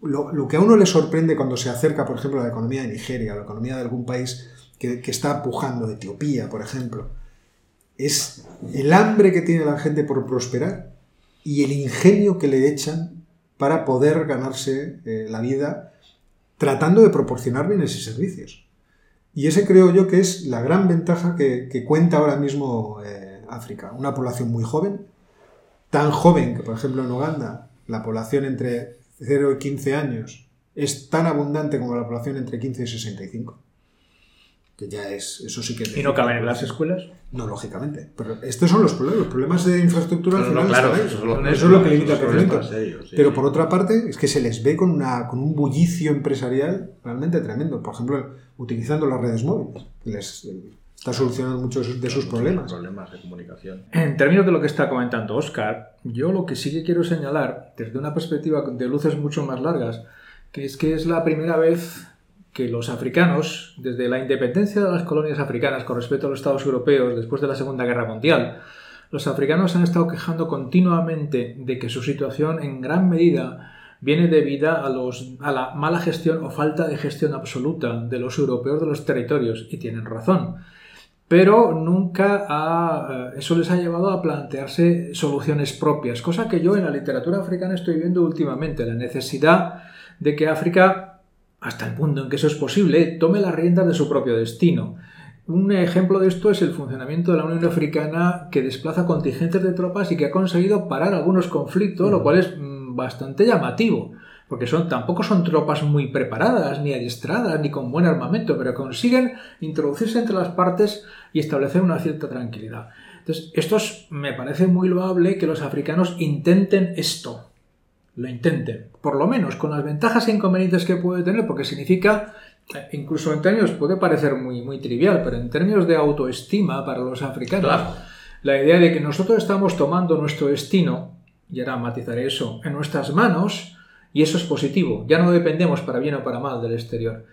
lo, que a uno le sorprende cuando se acerca, por ejemplo, a la economía de Nigeria, a la economía de algún país que, que está pujando, Etiopía, por ejemplo, es el hambre que tiene la gente por prosperar y el ingenio que le echan para poder ganarse eh, la vida tratando de proporcionar bienes y servicios. Y ese creo yo que es la gran ventaja que, que cuenta ahora mismo eh, África. Una población muy joven, tan joven que, por ejemplo, en Uganda, la población entre 0 y 15 años es tan abundante como la población entre 15 y 65. que ya es, eso sí que... ¿Y no caben en las escuelas? No, lógicamente. Pero estos son los problemas, los problemas de infraestructura al final no, claro, eso es lo- eso es lo que limita el es crecimiento. sí, Pero por otra parte, es que se les ve con, una, con un bullicio empresarial realmente tremendo. Por ejemplo, utilizando las redes móviles. Les está solucionando muchos de sus problemas. Problemas de comunicación. En términos de lo que está comentando Oscar, yo lo que sí que quiero señalar, desde una perspectiva de luces mucho más largas, que es que es la primera vez que los africanos, desde la independencia de las colonias africanas con respecto a los estados europeos después de la Segunda Guerra Mundial, los africanos han estado quejando continuamente de que su situación en gran medida viene debida a, los, a la mala gestión o falta de gestión absoluta de los europeos de los territorios, y tienen razón pero nunca ha, eh, eso les ha llevado a plantearse soluciones propias, cosa que yo en la literatura africana estoy viendo últimamente, la necesidad de que África, hasta el punto en que eso es posible, tome las riendas de su propio destino. Un ejemplo de esto es el funcionamiento de la Unión Africana que desplaza contingentes de tropas y que ha conseguido parar algunos conflictos, lo cual es mm, bastante llamativo porque son, tampoco son tropas muy preparadas, ni adiestradas, ni con buen armamento, pero consiguen introducirse entre las partes y establecer una cierta tranquilidad. Entonces, esto es- me parece muy loable que los africanos intenten esto, lo intenten, por lo menos con las ventajas e inconvenientes que puede tener, porque significa, eh, incluso en términos, puede parecer muy, muy trivial, pero en términos de autoestima para los africanos, Claro. la idea de que nosotros estamos tomando nuestro destino, y ahora matizaré eso, en nuestras manos, y eso es positivo, ya no dependemos para bien o para mal del exterior.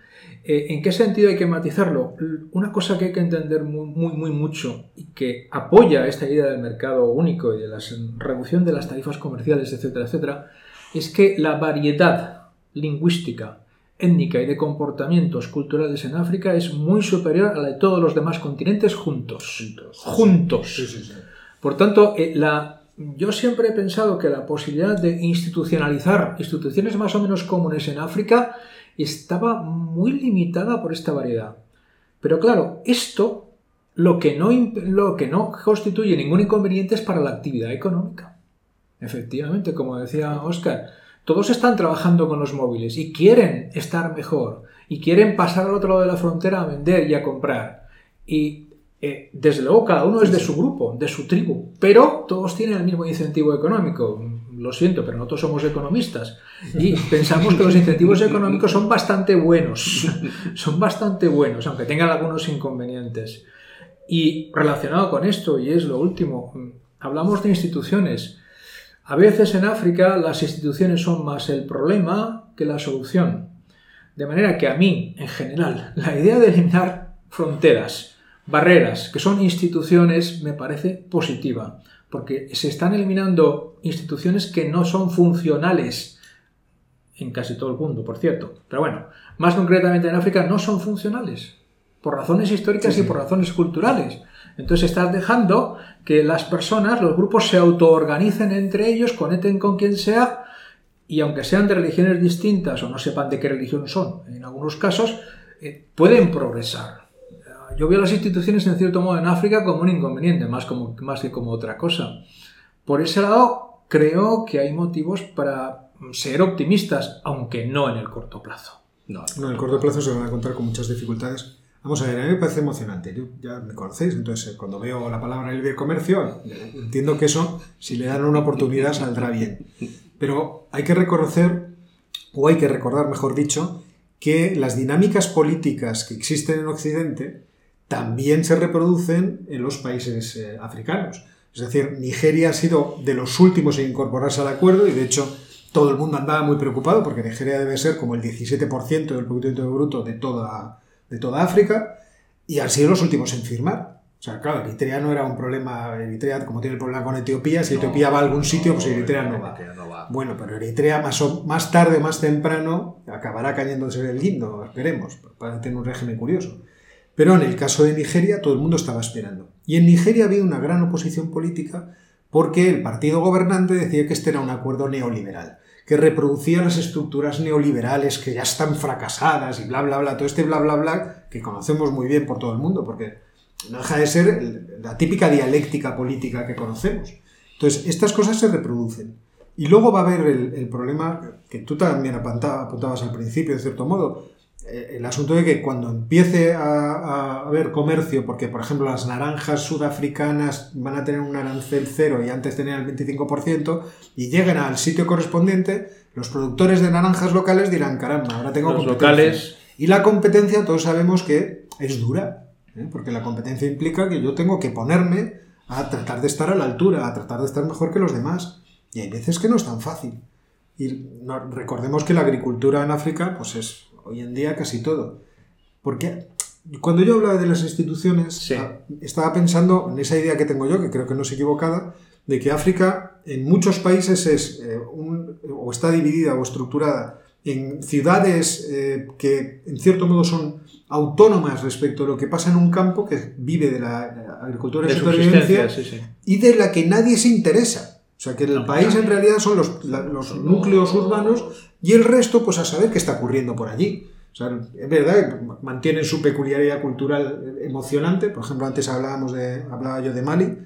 Eh, ¿En qué sentido hay que matizarlo? Una cosa que hay que entender muy, muy, muy mucho y que apoya esta idea del mercado único y de la reducción de las tarifas comerciales, etcétera, etcétera, es que la variedad lingüística, étnica y de comportamientos culturales en África es muy superior a la de todos los demás continentes juntos. Juntos. Juntos. Sí, sí, sí. Por tanto, eh, la, yo siempre he pensado que la posibilidad de institucionalizar instituciones más o menos comunes en África estaba muy limitada por esta variedad. Pero claro, esto lo que no, lo que no constituye ningún inconveniente es para la actividad económica. Efectivamente, como decía Oscar, todos están trabajando con los móviles y quieren estar mejor y quieren pasar al otro lado de la frontera a vender y a comprar. Y eh, desde luego cada uno es de su grupo, de su tribu, pero todos tienen el mismo incentivo económico. Lo siento, pero nosotros somos economistas y pensamos que los incentivos económicos son bastante buenos, son bastante buenos, aunque tengan algunos inconvenientes. Y relacionado con esto, y es lo último, hablamos de instituciones. A veces en África las instituciones son más el problema que la solución. De manera que a mí, en general, la idea de eliminar fronteras, barreras, que son instituciones, me parece positiva, porque se están eliminando instituciones que no son funcionales en casi todo el mundo, por cierto. Pero bueno, más concretamente en África no son funcionales, por razones históricas Sí, sí. y por razones culturales. Entonces estás dejando que las personas, los grupos se autoorganicen entre ellos, conecten con quien sea, y aunque sean de religiones distintas o no sepan de qué religión son, en algunos casos, eh, pueden progresar. Yo veo las instituciones en cierto modo en África como un inconveniente, más, como, más que como otra cosa. Por ese lado, creo que hay motivos para ser optimistas, aunque no en el corto plazo. No, en el corto plazo se van a encontrar con muchas dificultades. Vamos a ver, a mí me parece emocionante. Ya me conocéis, entonces eh, cuando veo la palabra libre comercio, entiendo que eso, si le dan una oportunidad, saldrá bien. Pero hay que reconocer, o hay que recordar, mejor dicho, que las dinámicas políticas que existen en Occidente también se reproducen en los países eh, africanos. Es decir, Nigeria ha sido de los últimos en incorporarse al acuerdo y de hecho todo el mundo andaba muy preocupado porque Nigeria debe ser como el 17% del Producto Interior Bruto de toda, de toda África y han sido los últimos en firmar. O sea, claro, Eritrea no era un problema, Eritrea como tiene el problema con Etiopía, si Etiopía va a algún sitio, pues Eritrea no va. No va. Bueno, pero Eritrea más, o- más tarde o más temprano acabará cayéndose del guindo, esperemos, para tener un régimen curioso. Pero en el caso de Nigeria todo el mundo estaba esperando. Y en Nigeria había una gran oposición política porque el partido gobernante decía que este era un acuerdo neoliberal, que reproducía las estructuras neoliberales que ya están fracasadas y bla, bla, bla, todo este bla, bla, bla, que conocemos muy bien por todo el mundo, porque no deja de ser la típica dialéctica política que conocemos. Entonces, estas cosas se reproducen. Y luego va a haber el, el problema que tú también apunta- apuntabas al principio, de cierto modo. Eh, el asunto de que cuando empiece a, haber comercio, porque por ejemplo las naranjas sudafricanas van a tener un arancel cero y antes tenían el 25%, y lleguen al sitio correspondiente, los productores de naranjas locales dirán, caramba, ahora tengo Los competencia. locales- Y la competencia todos sabemos que es dura, ¿eh? porque la competencia implica que yo tengo que ponerme a tratar de estar a la altura, a tratar de estar mejor que los demás. Y hay veces que no es tan fácil. Y recordemos que la agricultura en África, pues es hoy en día casi todo. Porque cuando yo hablaba de las instituciones, Sí. ah, estaba pensando en esa idea que tengo yo, que creo que no es equivocada, de que África en muchos países es eh, un- o está dividida o estructurada en ciudades eh, que en cierto modo son autónomas respecto a lo que pasa en un campo que vive de la, de la agricultura de, supervivencia subsistencia, sí, sí. y de la que nadie se interesa. O sea, que el país en realidad son los, la- los núcleos urbanos y el resto, pues a saber qué está ocurriendo por allí. O sea, es verdad que mantienen su peculiaridad cultural emocionante. Por ejemplo, antes hablábamos de, hablaba yo de Mali.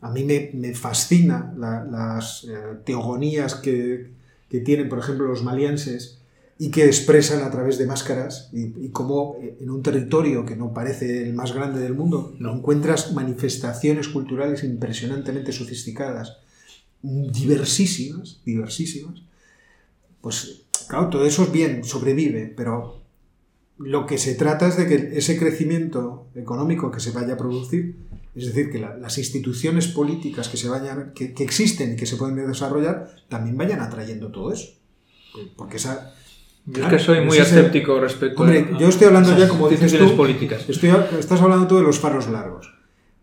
A mí me, me fascina la- las eh, teogonías que, que tienen, por ejemplo, los malienses y que expresan a través de máscaras y, y cómo eh, en un territorio que no parece el más grande del mundo No. encuentras manifestaciones culturales impresionantemente sofisticadas, diversísimas, diversísimas. Pues claro, todo eso es bien, sobrevive, pero lo que se trata es de que ese crecimiento económico que se vaya a producir, es decir, que la- las instituciones políticas que se vayan, que, que existen y que se pueden desarrollar, también vayan atrayendo todo eso. Porque esa Yo Claro, es que soy muy escéptico respecto Hombre, a yo estoy hablando ya, como dices instituciones tú, políticas. Estoy, estás hablando tú de los faros largos.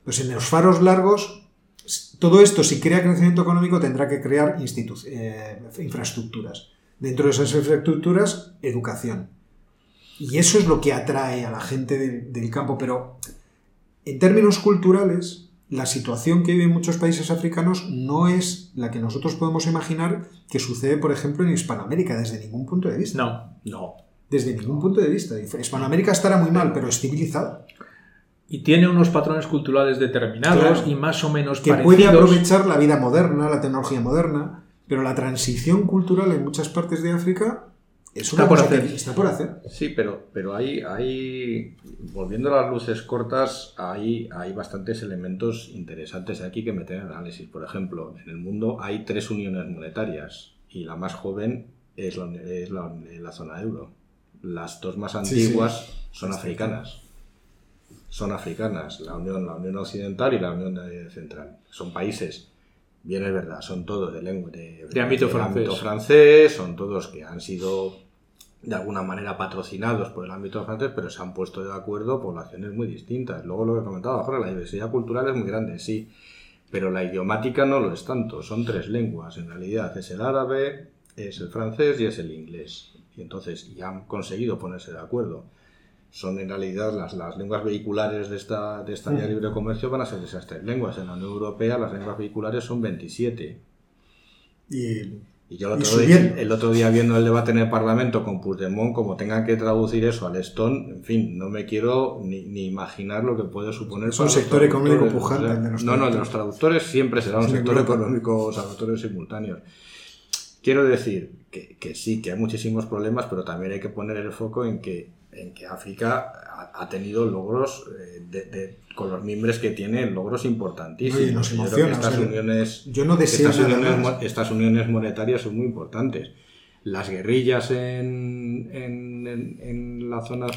Pues en los faros largos, todo esto, si crea crecimiento económico, tendrá que crear institu- eh, infraestructuras. Dentro de esas infraestructuras, educación. Y eso es lo que atrae a la gente del, del campo. Pero en términos culturales, la situación que viven muchos países africanos no es la que nosotros podemos imaginar que sucede, por ejemplo, en Hispanoamérica, desde ningún punto de vista. No. No. Desde ningún punto de vista. Hispanoamérica estará muy mal, pero es civilizada. Y tiene unos patrones culturales determinados Claro. y más o menos Que parecidos. puede aprovechar la vida moderna, la tecnología moderna, pero la transición cultural en muchas partes de África es una Está por cosa que hacer. está por hacer. Sí, pero, pero hay, hay, volviendo a las luces cortas, hay, hay bastantes elementos interesantes aquí que meter en análisis. Por ejemplo, en el mundo hay tres uniones monetarias y la más joven es la, es la, la zona euro. Las dos más Sí, antiguas son Sí, africanas. Son africanas, la Unión, la Unión Occidental y la Unión Central. Son países, bien es verdad, son todos de lengua de, De ámbito francés. ámbito francés, son todos que han sido de alguna manera patrocinados por el ámbito francés, pero se han puesto de acuerdo poblaciones muy distintas. Luego lo que comentaba Jorge, la diversidad cultural es muy grande, sí, pero la idiomática no lo es tanto. Son tres lenguas, en realidad es el árabe, es el francés y es el inglés. Y entonces ya han conseguido ponerse de acuerdo. Son en realidad las, las lenguas vehiculares de esta, de esta vía Mm. libre de comercio van a ser esas tres lenguas. En la Unión Europea las lenguas vehiculares son 27. Y Y yo el otro, día, el otro día viendo el debate en el Parlamento con Puigdemont, como tengan que traducir eso al Estón, en fin, no me quiero ni, ni imaginar lo que puede suponer. Es un sector económico pujante, O sea, el de los no, no, el de los traductores siempre será un Sí, sector económico, traductores simultáneos. Quiero decir que, que sí, que hay muchísimos problemas, pero también hay que poner el foco en que, en que África ha, ha tenido logros, eh, de- de- con los miembros que tiene, logros importantísimos. Oye, nos Yo creo que emociona, estas o sea, uniones yo no deseo estas uniones, estas uniones monetarias son muy importantes. Las guerrillas en, en, en- en las zonas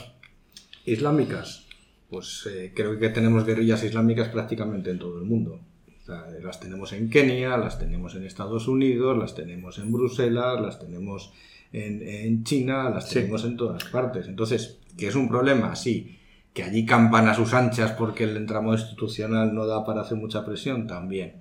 islámicas, pues eh, creo que tenemos guerrillas islámicas prácticamente en todo el mundo. O sea, las tenemos en Kenia, las tenemos en Estados Unidos, las tenemos en Bruselas, las tenemos en, en China, las Sí. tenemos en todas partes. Entonces, ¿que es un problema? Sí. ¿Que allí campan a sus anchas porque el entramo institucional no da para hacer mucha presión? También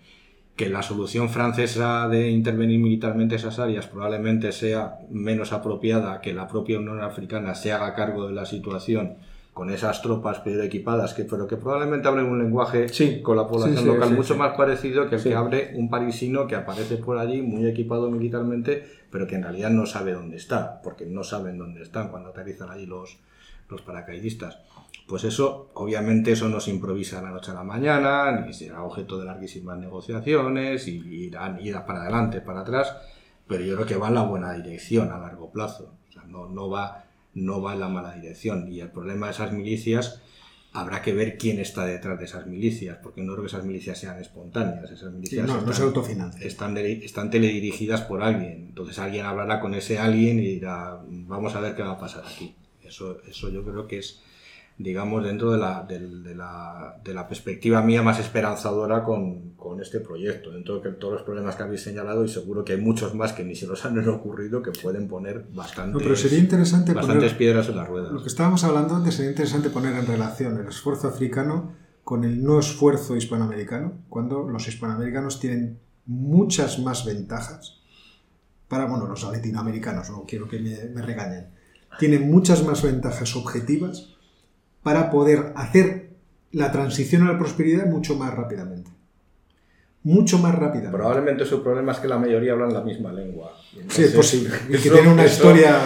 que la solución francesa de intervenir militarmente esas áreas probablemente sea menos apropiada que la propia Unión Africana se haga cargo de la situación con esas tropas peor equipadas, que, pero que probablemente hablen un lenguaje Sí. con la población Sí, sí, local mucho más parecido que el que abre un parisino que aparece por allí muy equipado militarmente, pero que en realidad no sabe dónde está, porque no saben dónde están cuando aterrizan allí los, los paracaidistas. Pues eso, obviamente, eso no se improvisa de la noche a la mañana, ni será objeto de larguísimas negociaciones, y irán irá para adelante, para atrás, pero yo creo que va en la buena dirección a largo plazo. O sea, no, no va no va en la mala dirección. Y el problema de esas milicias habrá que ver quién está detrás de esas milicias, porque no creo que esas milicias sean espontáneas. Esas milicias no, no se autofinancian. Están, están teledirigidas por alguien. Entonces alguien hablará con ese alguien y dirá, vamos a ver qué va a pasar aquí. Eso, eso yo creo que es digamos, dentro de la, de, la, de la, perspectiva mía más esperanzadora con, con, este proyecto, dentro de todos los problemas que habéis señalado y seguro que hay muchos más que ni se nos han ocurrido que pueden poner bastantes, no, pero sería interesante bastantes piedras en la rueda. Lo que estábamos hablando antes sería interesante poner en relación el esfuerzo africano con el no esfuerzo hispanoamericano, cuando los hispanoamericanos tienen muchas más ventajas para, bueno, los latinoamericanos, no quiero que me, me regañen, tienen muchas más ventajas objetivas para poder hacer la transición a la prosperidad mucho más rápidamente. Mucho más rápida. Probablemente su problema es que la mayoría hablan la misma lengua. sí, es posible. Y que tiene una historia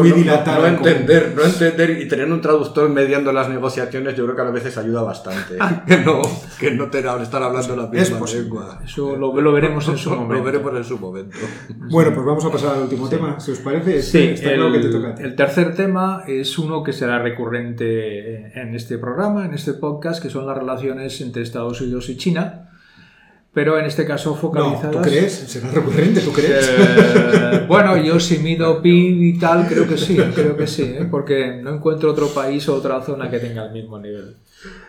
muy dilatada. No, entender, no entender y tener un traductor mediando las negociaciones, yo creo que a veces ayuda bastante. que no, que no estar hablando la misma lengua. Eso lo, lo, veremos en su momento. Lo veremos en su momento. Bueno, pues vamos a pasar al último tema, si os parece. Sí, está el, que te toca el tercer tema es uno que será recurrente en este programa, en este podcast, que son las relaciones entre Estados Unidos y China pero en este caso focalizadas... No, ¿Tú crees? ¿Será recurrente? ¿Tú crees? Eh, bueno, yo si mido PIB y tal, creo que sí, creo que sí, ¿eh? porque no encuentro otro país o otra zona que tenga el mismo nivel.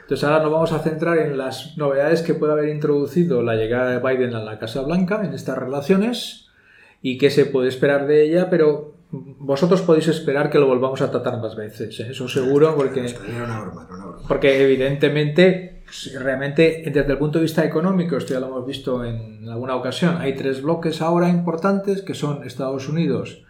Entonces ahora nos vamos a centrar en las novedades que puede haber introducido la llegada de Biden a la Casa Blanca en estas relaciones y qué se puede esperar de ella, pero vosotros podéis esperar que lo volvamos a tratar más veces, ¿eh? eso seguro, porque, porque evidentemente realmente desde el punto de vista económico, esto ya lo hemos visto en alguna ocasión, hay tres bloques ahora importantes que son Estados Unidos,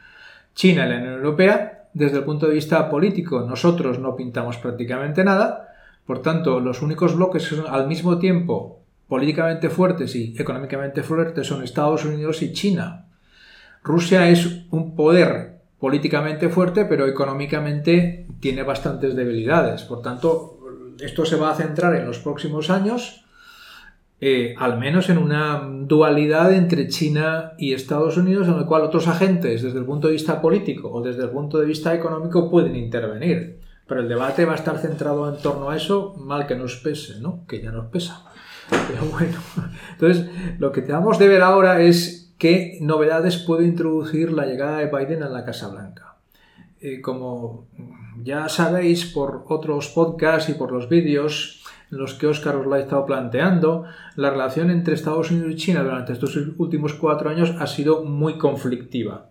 China y la Unión Europea. Desde el punto de vista político, nosotros no pintamos prácticamente nada. Por tanto, los únicos bloques que son al mismo tiempo políticamente fuertes y económicamente fuertes son Estados Unidos y China. Rusia es un poder políticamente fuerte, pero económicamente tiene bastantes debilidades. Por tanto, esto se va a centrar en los próximos años, eh, al menos en una dualidad entre China y Estados Unidos, en la cual otros agentes, desde el punto de vista político o desde el punto de vista económico, pueden intervenir. Pero el debate va a estar centrado en torno a eso, mal que nos pese, ¿no? Que ya nos pesa. Pero bueno, entonces lo que tenemos de ver ahora es qué novedades puede introducir la llegada de Biden a la Casa Blanca. Eh, como ya sabéis por otros podcasts y por los vídeos en los que Oscar os lo ha estado planteando, la relación entre Estados Unidos y China durante estos últimos cuatro años ha sido muy conflictiva.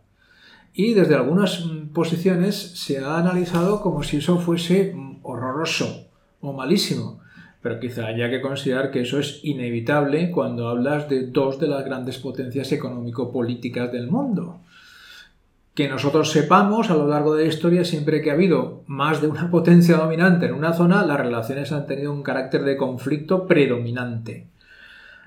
Y desde algunas posiciones se ha analizado como si eso fuese horroroso o malísimo. Pero quizá haya que considerar que eso es inevitable cuando hablas de dos de las grandes potencias económico-políticas del mundo que nosotros sepamos a lo largo de la historia, siempre que ha habido más de una potencia dominante en una zona, las relaciones han tenido un carácter de conflicto predominante.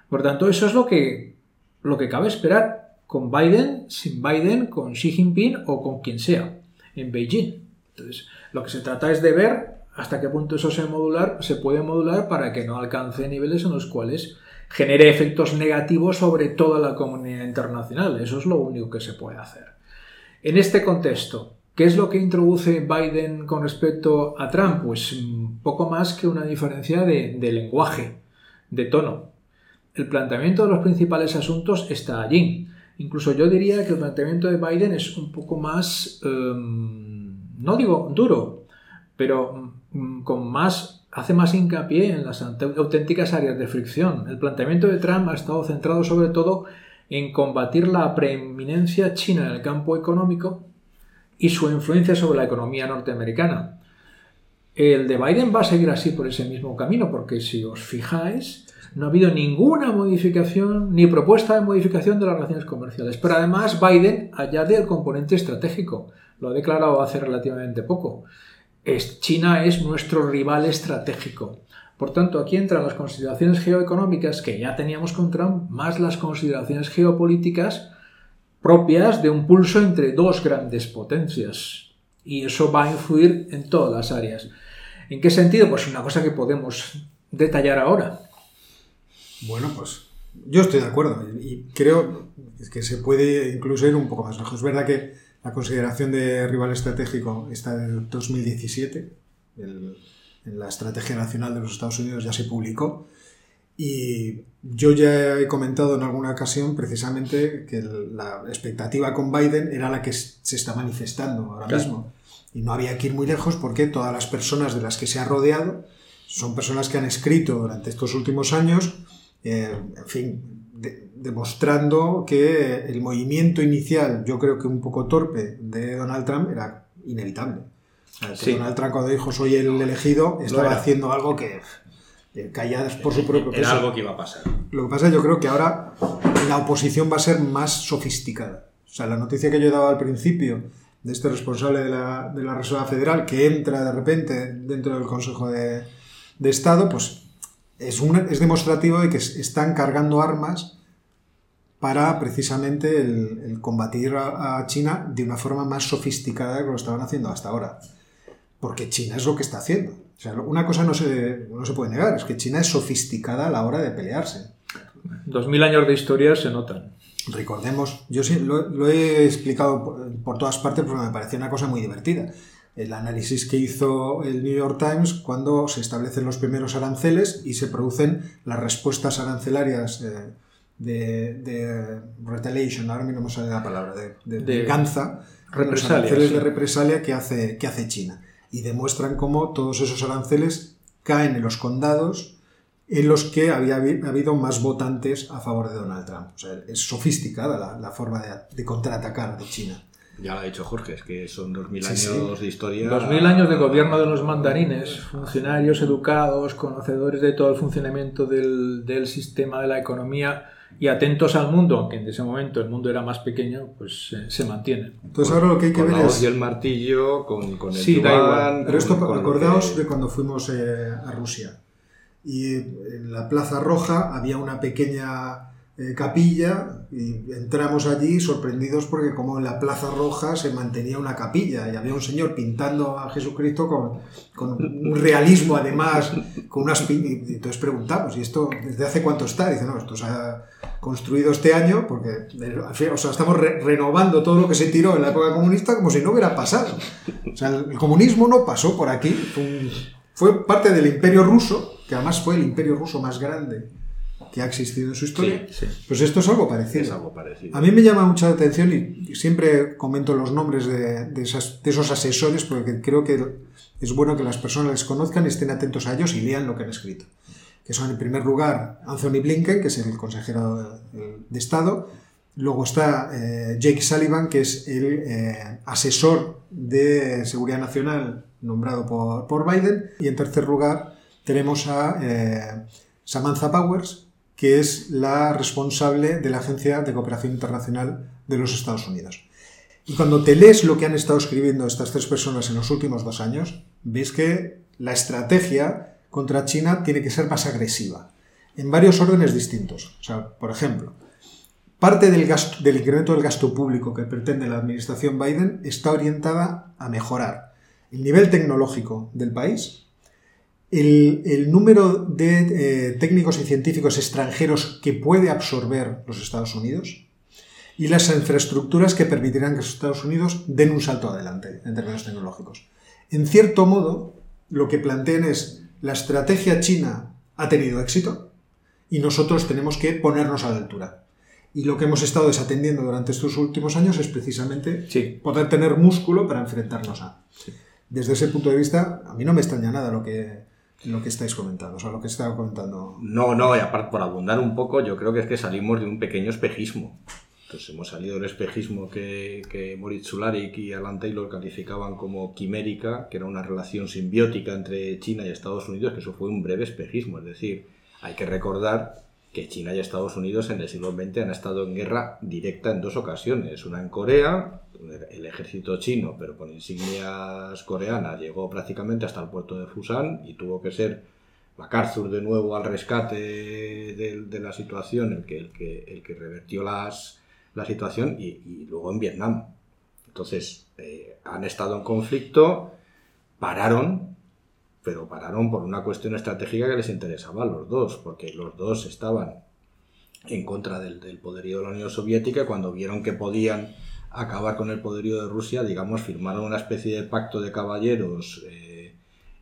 Por tanto, eso es lo que, lo que cabe esperar con Biden, sin Biden, con Xi Jinping o con quien sea en Beijing. Entonces, lo que se trata es de ver hasta qué punto eso se, modular, se puede modular para que no alcance niveles en los cuales genere efectos negativos sobre toda la comunidad internacional. Eso es lo único que se puede hacer. En este contexto, ¿qué es lo que introduce Biden con respecto a Trump? Pues mm, poco más que una diferencia de, lenguaje, de tono. El planteamiento de los principales asuntos está allí. Incluso yo diría que el planteamiento de Biden es un poco más, em, no digo duro, pero mm, con más, hace más hincapié en las auténticas áreas de fricción. El planteamiento de Trump ha estado centrado sobre todo combatir la preeminencia china en el campo económico y su influencia sobre la economía norteamericana. El de Biden va a seguir así por ese mismo camino, porque si os fijáis, no ha habido ninguna modificación ni propuesta de modificación de las relaciones comerciales. Pero además Biden añade el componente estratégico. Lo ha declarado hace relativamente poco. China es nuestro rival estratégico. Por tanto, aquí entran las consideraciones geoeconómicas que ya teníamos con Trump, más las consideraciones geopolíticas propias de un pulso entre dos grandes potencias. Y eso va a influir en todas las áreas. ¿En qué sentido? Pues una cosa que podemos detallar ahora. Bueno, pues yo estoy de acuerdo y creo que se puede incluso ir un poco más lejos. Es verdad que La consideración de rival estratégico está del 2017. En la Estrategia Nacional de los Estados Unidos ya se publicó. Y yo ya he comentado en alguna ocasión precisamente que la expectativa con Biden era la que se está manifestando ahora mismo. Y no había que ir muy lejos porque todas las personas de las que se ha rodeado son personas que han escrito durante estos últimos años, eh, en fin, demostrando que el movimiento inicial, yo creo que un poco torpe, de Donald Trump era inevitable. Donald Trump cuando dijo soy el elegido estaba haciendo algo que calladas por su propio peso. Era algo que iba a pasar. Lo que pasa yo creo que ahora la oposición va a ser más sofisticada. O sea, la noticia que yo he dado al principio de este responsable de la, de la Reserva Federal que entra de repente dentro del Consejo de, de Estado, pues es, un, es demostrativo de que están cargando armas para precisamente el, combatir a, China de una forma más sofisticada que lo estaban haciendo hasta ahora. Porque China es lo que está haciendo. O sea, una cosa no se, no se puede negar, es que China es sofisticada a la hora de pelearse. Dos mil años de historia se notan. Recordemos, yo sí, lo, he explicado por, por, todas partes porque me parecía una cosa muy divertida. El análisis que hizo el New York Times cuando se establecen los primeros aranceles y se producen las respuestas arancelarias eh, de, de, retaliation, ahora mismo no me sale la palabra, de, de, de venganza, aranceles de represalia que hace, que hace China. Y demuestran cómo todos esos aranceles caen en los condados en los que había habido más votantes a favor de Donald Trump. O sea, es sofisticada la, la forma de, de, contraatacar de China. Ya lo ha dicho Jorge, es que son dos mil años de historia. Dos mil años de gobierno de los mandarines, funcionarios educados, conocedores de todo el funcionamiento del, del sistema de la economía y atentos al mundo, aunque en ese momento el mundo era más pequeño, pues eh, se mantiene. Entonces ahora lo que hay que con ver es... y el martillo, con, con el Sí, da igual. Pero esto, con acordaos que- de cuando fuimos eh, a Rusia. Y en la Plaza Roja había una pequeña eh, capilla y entramos allí sorprendidos porque como en la Plaza Roja se mantenía una capilla y había un señor pintando a Jesucristo con, con un realismo además, con unas y entonces preguntamos, ¿y esto desde hace cuánto está? Dice, no, esto se ha construido este año porque eh, o sea, estamos re- renovando todo lo que se tiró en la época comunista como si no hubiera pasado. O sea, el comunismo no pasó por aquí, fue parte del imperio ruso, que además fue el imperio ruso más grande que ha existido en su historia. Sí, Pues esto es algo parecido. Es algo parecido. A mí me llama mucha atención y siempre comento los nombres de, de esas- de esos asesores porque creo que es bueno que las personas les conozcan, estén atentos a ellos y lean lo que han escrito. Que son, en primer lugar, Anthony Blinken, que es el consejero de, de Estado. Luego está eh, Jake Sullivan, que es el eh, asesor de seguridad nacional nombrado por, por Biden. Y en tercer lugar tenemos a eh, Samantha Powers, que es la responsable de la Agencia de Cooperación Internacional de los Estados Unidos. Y cuando te lees lo que han estado escribiendo estas tres personas en los últimos dos años, ves que la estrategia contra China tiene que ser más agresiva, en varios órdenes distintos. O sea, por ejemplo, parte del, gasto, del incremento del gasto público que pretende la administración Biden está orientada a mejorar el nivel tecnológico del país, el, el número de eh, técnicos y científicos extranjeros que puede absorber los Estados Unidos y las infraestructuras que permitirán que los Estados Unidos den un salto adelante en términos tecnológicos. En cierto modo, lo que plantean es la estrategia china ha tenido éxito y nosotros tenemos que ponernos a la altura. Y lo que hemos estado desatendiendo durante estos últimos años es precisamente Sí. poder tener músculo para enfrentarnos a. Desde ese punto de vista, a mí no me extraña nada lo que, lo que estáis comentando, o sea, lo que estaba comentando. No, no, y aparte, por abundar un poco, yo creo que es que salimos de un pequeño espejismo. Entonces hemos salido del espejismo que, que Moritz Sularik y Alan Taylor calificaban como quimérica, que era una relación simbiótica entre China y Estados Unidos, que eso fue un breve espejismo. Es decir, hay que recordar que China y Estados Unidos en el siglo XX han estado en guerra directa en dos ocasiones. Una en Corea, el ejército chino, pero con insignias coreanas, llegó prácticamente hasta el puerto de Fusan y tuvo que ser MacArthur de nuevo al rescate de, la situación, el que, revertió la situación, y, y luego en Vietnam. Entonces, eh, han estado en conflicto, pararon, pero pararon por una cuestión estratégica que les interesaba a los dos, porque los dos estaban en contra del, poderío de la Unión Soviética cuando vieron que podían acabar con el poderío de Rusia, digamos, firmaron una especie de pacto de caballeros eh,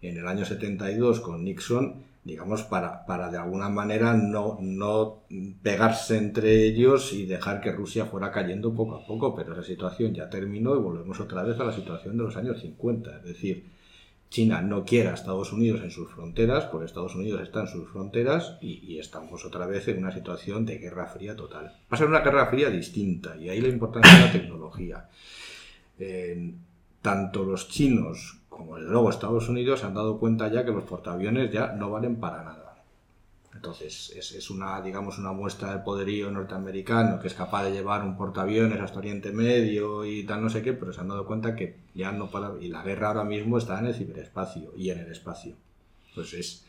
en el año 72 con Nixon, digamos, para, para de alguna manera no, no pegarse entre ellos y dejar que Rusia fuera cayendo poco a poco, pero esa situación ya terminó y volvemos otra vez a la situación de los años 50, es decir, China no quiere a Estados Unidos en sus fronteras, porque Estados Unidos está en sus fronteras y, estamos otra vez en una situación de guerra fría total. Va a ser una guerra fría distinta y ahí la importancia de la tecnología. tanto los chinos como desde luego Estados Unidos han dado cuenta ya que los portaaviones ya no valen para nada. Entonces, es, una, digamos, una muestra del poderío norteamericano que es capaz de llevar un portaaviones hasta Oriente Medio y tal, no sé qué, pero se han dado cuenta que ya no para. Y la guerra ahora mismo está en el ciberespacio y en el espacio. Pues es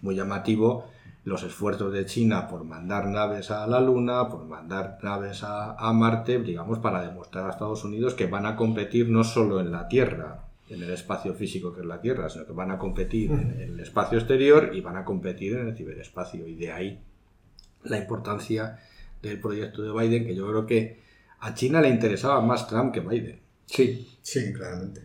muy llamativo los esfuerzos de China por mandar naves a la Luna, por mandar naves a, a Marte, digamos, para demostrar a Estados Unidos que van a competir no solo en la Tierra, en el espacio físico que es la Tierra, sino que van a competir en el espacio exterior y van a competir en el ciberespacio. Y de ahí la importancia del proyecto de Biden, que yo creo que a China le interesaba más Trump que Biden. Sí, sí, claramente.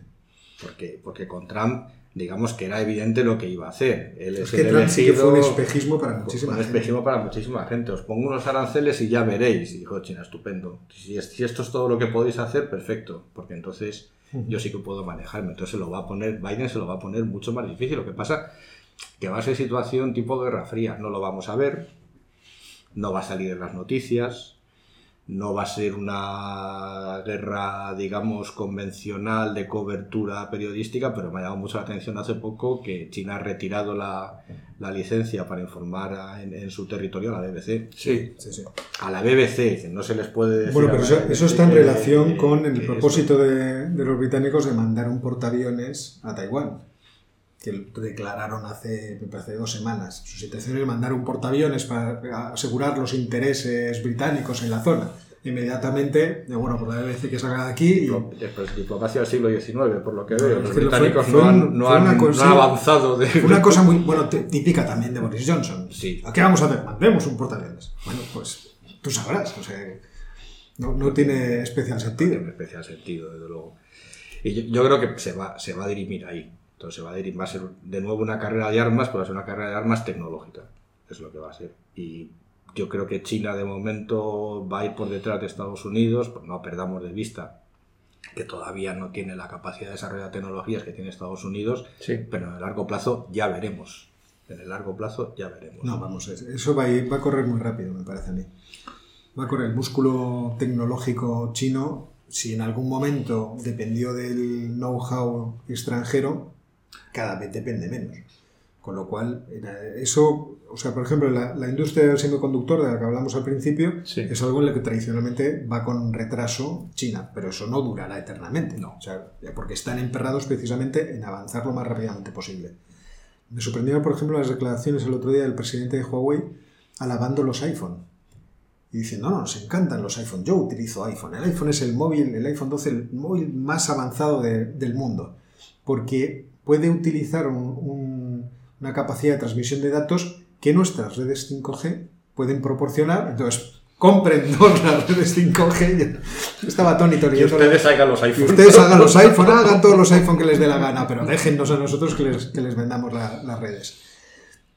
Porque, porque con Trump, digamos que era evidente lo que iba a hacer. Él es, que Trump sí que fue un espejismo para muchísima gente. Un espejismo para muchísima gente. Os pongo unos aranceles y ya veréis. Y dijo China, estupendo. Si, si esto es todo lo que podéis hacer, perfecto. Porque entonces yo sí que puedo manejarme. Entonces se lo va a poner, Biden se lo va a poner mucho más difícil. Lo que pasa que va a ser situación tipo guerra fría. No lo vamos a ver, no va a salir en las noticias, no va a ser una guerra, digamos, convencional de cobertura periodística, pero me ha llamado mucho la atención hace poco que China ha retirado la, licencia para informar en, su territorio a la BBC. Sí, sí, sí. A la BBC, no se les puede decir. Bueno, pero eso, está en relación con el propósito de, de los británicos de mandar un portaaviones a Taiwán que declararon hace, me parece, dos semanas. Su situación es mandar un portaaviones para asegurar los intereses británicos en la zona. Inmediatamente, bueno, por la BBC que salga de aquí. Y... Pues diplomacia del siglo XIX, por lo que veo. Los británicos no, han, no, han, avanzado. De... Fue una cosa muy, bueno, típica también de Boris Johnson. Sí. ¿Qué vamos a hacer? Mandemos un portaaviones. Bueno, pues tú sabrás, o sea, no, no tiene especial sentido. No tiene especial sentido, desde luego. Y yo, yo, creo que se va, se va a dirimir ahí. Entonces va a, ir, va a ser de nuevo una carrera de armas, pero va a ser una carrera de armas tecnológica. Es lo que va a ser. Y yo creo que China de momento va a ir por detrás de Estados Unidos, pues no perdamos de vista que todavía no tiene la capacidad de desarrollar tecnologías que tiene Estados Unidos, sí. pero en el largo plazo ya veremos. En el largo plazo ya veremos. No, vamos, eso va a, ir, va a correr muy rápido, me parece a mí. Va a correr el músculo tecnológico chino, si en algún momento dependió del know-how extranjero, cada vez depende menos. Con lo cual, eso, o sea, por ejemplo, la, industria del semiconductor de la que hablamos al principio es algo en lo que tradicionalmente va con retraso China, pero eso no durará eternamente, ¿no? O sea, porque están emperrados precisamente en avanzar lo más rápidamente posible. Me sorprendieron, por ejemplo, las declaraciones el otro día del presidente de Huawei alabando los iPhone. Y diciendo, no, nos encantan los iPhone. Yo utilizo iPhone. El iPhone es el móvil, el iPhone 12, el móvil más avanzado del mundo. Porque puede utilizar una capacidad de transmisión de datos que nuestras redes 5G pueden proporcionar. Entonces, compren dos las redes 5G. Estaba atónito. Y ustedes hagan los iPhones. Ustedes hagan los iPhone, hagan todos los iPhone que les dé la gana, pero déjennos a nosotros que les, que les vendamos las redes.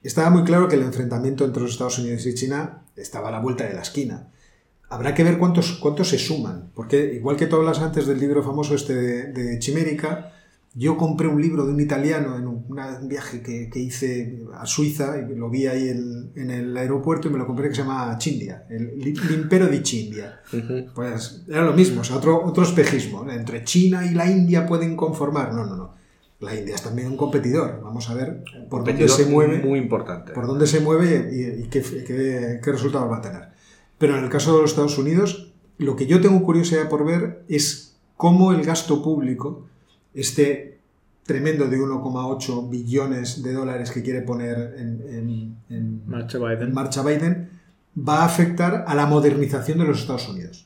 Estaba muy claro que el enfrentamiento entre los Estados Unidos y China estaba a la vuelta de la esquina. Habrá que ver cuántos, cuántos se suman, porque igual que tú hablas antes del libro famoso este de, de Chimérica, yo compré un libro de un italiano en un, viaje que, hice a Suiza y lo vi ahí en, el aeropuerto y me lo compré que se llama Chindia, el, Impero de Chindia. Pues era lo mismo, o sea, otro, otro espejismo. Entre China y la India pueden conformar. No, no, no. La India es también un competidor. Vamos a ver por dónde se mueve. Muy importante. Por dónde se mueve y, qué, qué, qué resultados va a tener. Pero en el caso de los Estados Unidos, lo que yo tengo curiosidad por ver es cómo el gasto público este tremendo de 1,8 billones de dólares que quiere poner en, marcha, Biden. marcha Biden va a afectar a la modernización de los Estados Unidos.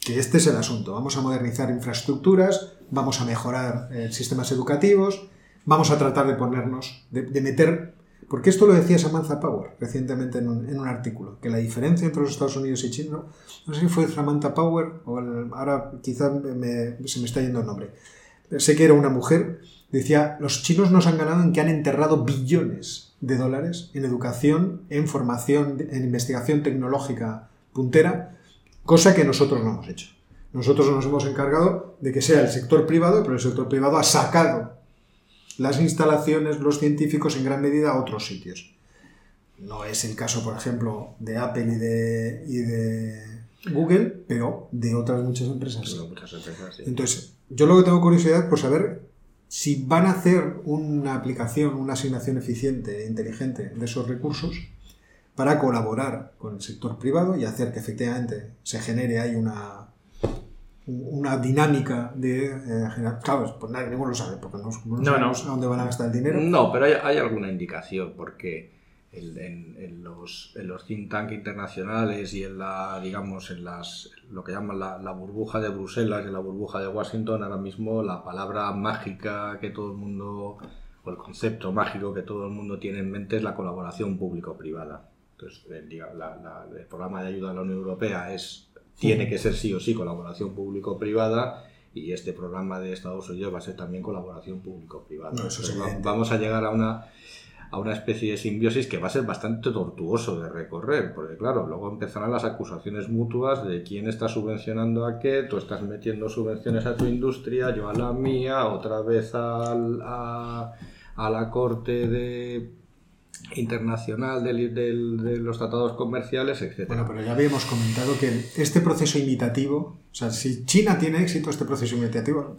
Que este es el asunto. Vamos a modernizar infraestructuras, vamos a mejorar eh, sistemas educativos, vamos a tratar de ponernos, de, meter Porque esto lo decía Samantha Power recientemente en un, artículo, que la diferencia entre los Estados Unidos y China, no sé si fue Samantha Power o ahora quizá se me está yendo el nombre, sé que era una mujer, decía, los chinos nos han ganado en que han enterrado billones de dólares en educación, en formación, en investigación tecnológica puntera, cosa que nosotros no hemos hecho. Nosotros nos hemos encargado de que sea el sector privado, pero el sector privado ha sacado las instalaciones, los científicos en gran medida a otros sitios. No es el caso, por ejemplo, de Apple y de, y de Google, pero de otras muchas empresas. Entonces, yo lo que tengo curiosidad por saber si van a hacer una aplicación, una asignación eficiente e inteligente de esos recursos para colaborar con el sector privado y hacer que efectivamente se genere ahí una, una dinámica de eh, Claro, pues nadie, ninguno lo sabe, porque no, sabemos a dónde van a gastar el dinero. No, pero hay, hay alguna indicación, porque en, los, en los think tank internacionales y en la, digamos, en las, lo que llaman la, la, burbuja de Bruselas y la burbuja de Washington, ahora mismo la palabra mágica que todo el mundo, o el concepto mágico que todo el mundo tiene en mente es la colaboración público-privada. Entonces, el, el programa de ayuda de la Unión Europea es tiene que ser sí o sí colaboración público-privada y este programa de Estados Unidos va a ser también colaboración público-privada. vamos a llegar a una, a una especie de simbiosis que va a ser bastante tortuoso de recorrer, porque claro, luego empezarán las acusaciones mutuas de quién está subvencionando a qué, tú estás metiendo subvenciones a tu industria, yo a la mía, otra vez a, a la corte de internacional de, los tratados comerciales, etc. Bueno, pero ya habíamos comentado que este proceso imitativo, o sea, si China tiene éxito, este proceso imitativo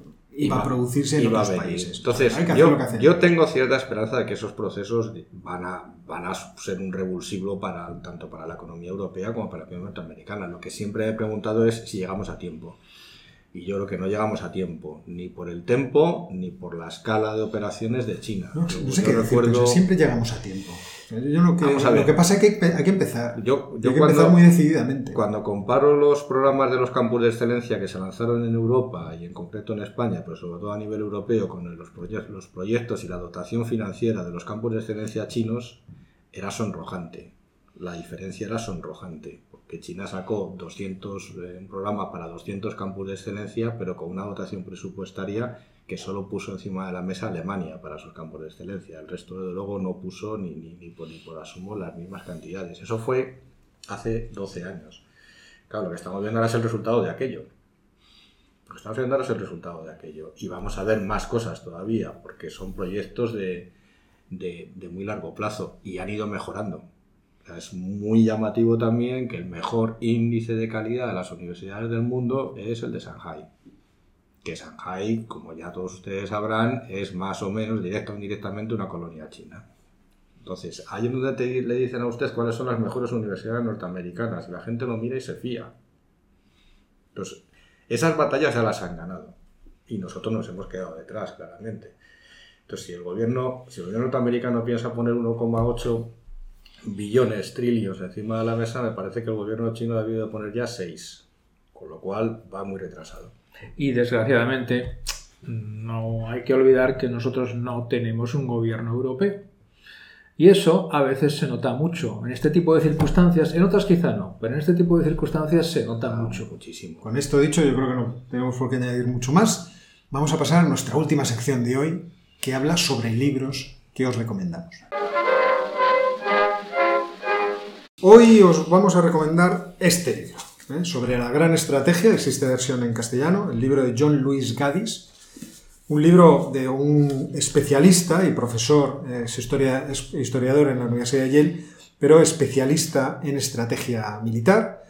va, a producirse en otros países. Entonces, yo, yo, tengo cierta esperanza de que esos procesos van a, van a ser un revulsivo para, tanto para la economía europea como para la economía norteamericana. Lo que siempre he preguntado es si llegamos a tiempo. Y yo creo que no llegamos a tiempo, ni por el tempo, ni por la escala de operaciones de China. No, sé qué recuerdo... siempre llegamos a tiempo. Yo lo, que, lo que pasa es que hay que empezar. Yo, hay que empezar muy decididamente. Cuando comparo los programas de los campus de excelencia que se lanzaron en Europa y en concreto en España, pero sobre todo a nivel europeo, con los, proyectos, los proyectos y la dotación financiera de los campus de excelencia chinos, era sonrojante. La diferencia era sonrojante que China sacó 200, eh, un programa para 200 campus de excelencia, pero con una dotación presupuestaria que solo puso encima de la mesa Alemania para sus campos de excelencia. El resto, de luego, no puso ni, ni, ni, por, ni por asumo las mismas cantidades. Eso fue hace 12 años. Claro, lo que estamos viendo ahora es el resultado de aquello. Lo que estamos viendo ahora es el resultado de aquello. Y vamos a ver más cosas todavía, porque son proyectos de, de, de muy largo plazo y han ido mejorando es muy llamativo también que el mejor índice de calidad de las universidades del mundo es el de Shanghai. Que Shanghai, como ya todos ustedes sabrán, es más o menos directa o indirectamente una colonia china. Entonces, hay donde le dicen a ustedes cuáles son las mejores universidades norteamericanas la gente lo mira y se fía. Entonces, esas batallas ya las han ganado y nosotros nos hemos quedado detrás, claramente. Entonces, si el gobierno, si el gobierno norteamericano piensa poner 1,8 billones, trillones encima de la mesa, me parece que el gobierno chino ha debido poner ya seis, con lo cual va muy retrasado. Y desgraciadamente no hay que olvidar que nosotros no tenemos un gobierno europeo. Y eso a veces se nota mucho. En este tipo de circunstancias, en otras quizá no, pero en este tipo de circunstancias se nota ah, mucho. Muchísimo. Con esto dicho, yo creo que no tenemos por qué añadir mucho más. Vamos a pasar a nuestra última sección de hoy, que habla sobre libros que os recomendamos. Hoy os vamos a recomendar este libro, ¿eh? sobre la gran estrategia, existe versión en castellano, el libro de John Luis Gaddis, un libro de un especialista y profesor, es, historiador en la Universidad de Yale, pero especialista en estrategia militar.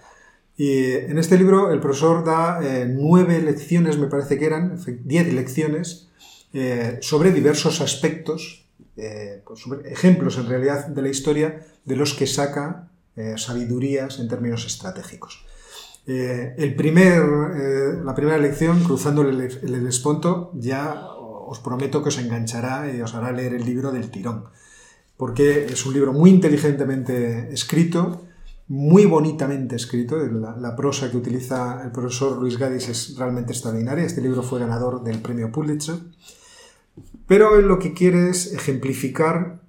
Y en este libro el profesor da eh, nueve lecciones, me parece que eran, diez lecciones, eh, sobre diversos aspectos, pues sobre ejemplos en realidad de la historia de los que saca eh, sabidurías en términos estratégicos. Eh, el primer, eh, la primera lección, cruzando el, el ya os prometo que os enganchará y os hará leer el libro del tirón, porque es un libro muy inteligentemente escrito, muy bonitamente escrito, la, la, prosa que utiliza el profesor Luis Gadis es realmente extraordinaria, este libro fue ganador del premio Pulitzer, pero él lo que quiere es ejemplificar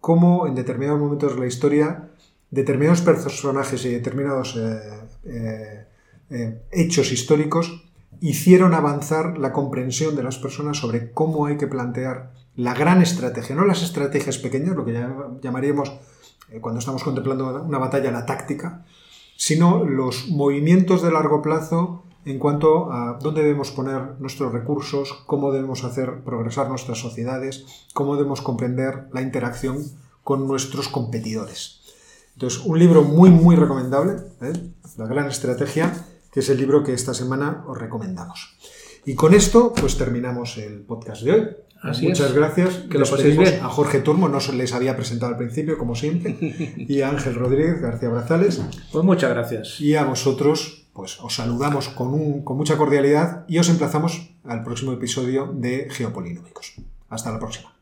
cómo en determinados momentos de la historia determinados personajes y determinados eh, eh, eh, hechos históricos hicieron avanzar la comprensión de las personas sobre cómo hay que plantear la gran estrategia, no las estrategias pequeñas, lo que llamaríamos cuando estamos contemplando una batalla la táctica, sino los movimientos de largo plazo en cuanto a dónde debemos poner nuestros recursos, cómo debemos hacer progresar nuestras sociedades, cómo debemos comprender la interacción con nuestros competidores. Entonces, un libro muy, muy recomendable, ¿eh? La Gran Estrategia, que es el libro que esta semana os recomendamos. Y con esto, pues terminamos el podcast de hoy. Muchas gracias. Que lo paséis bien. A Jorge Turmo, no se les había presentado al principio, como siempre, y a Ángel Rodríguez García Brazales. Pues muchas gracias. Y a vosotros, pues os saludamos con, con mucha cordialidad y os emplazamos al próximo episodio de Geopolinómicos. Hasta la próxima.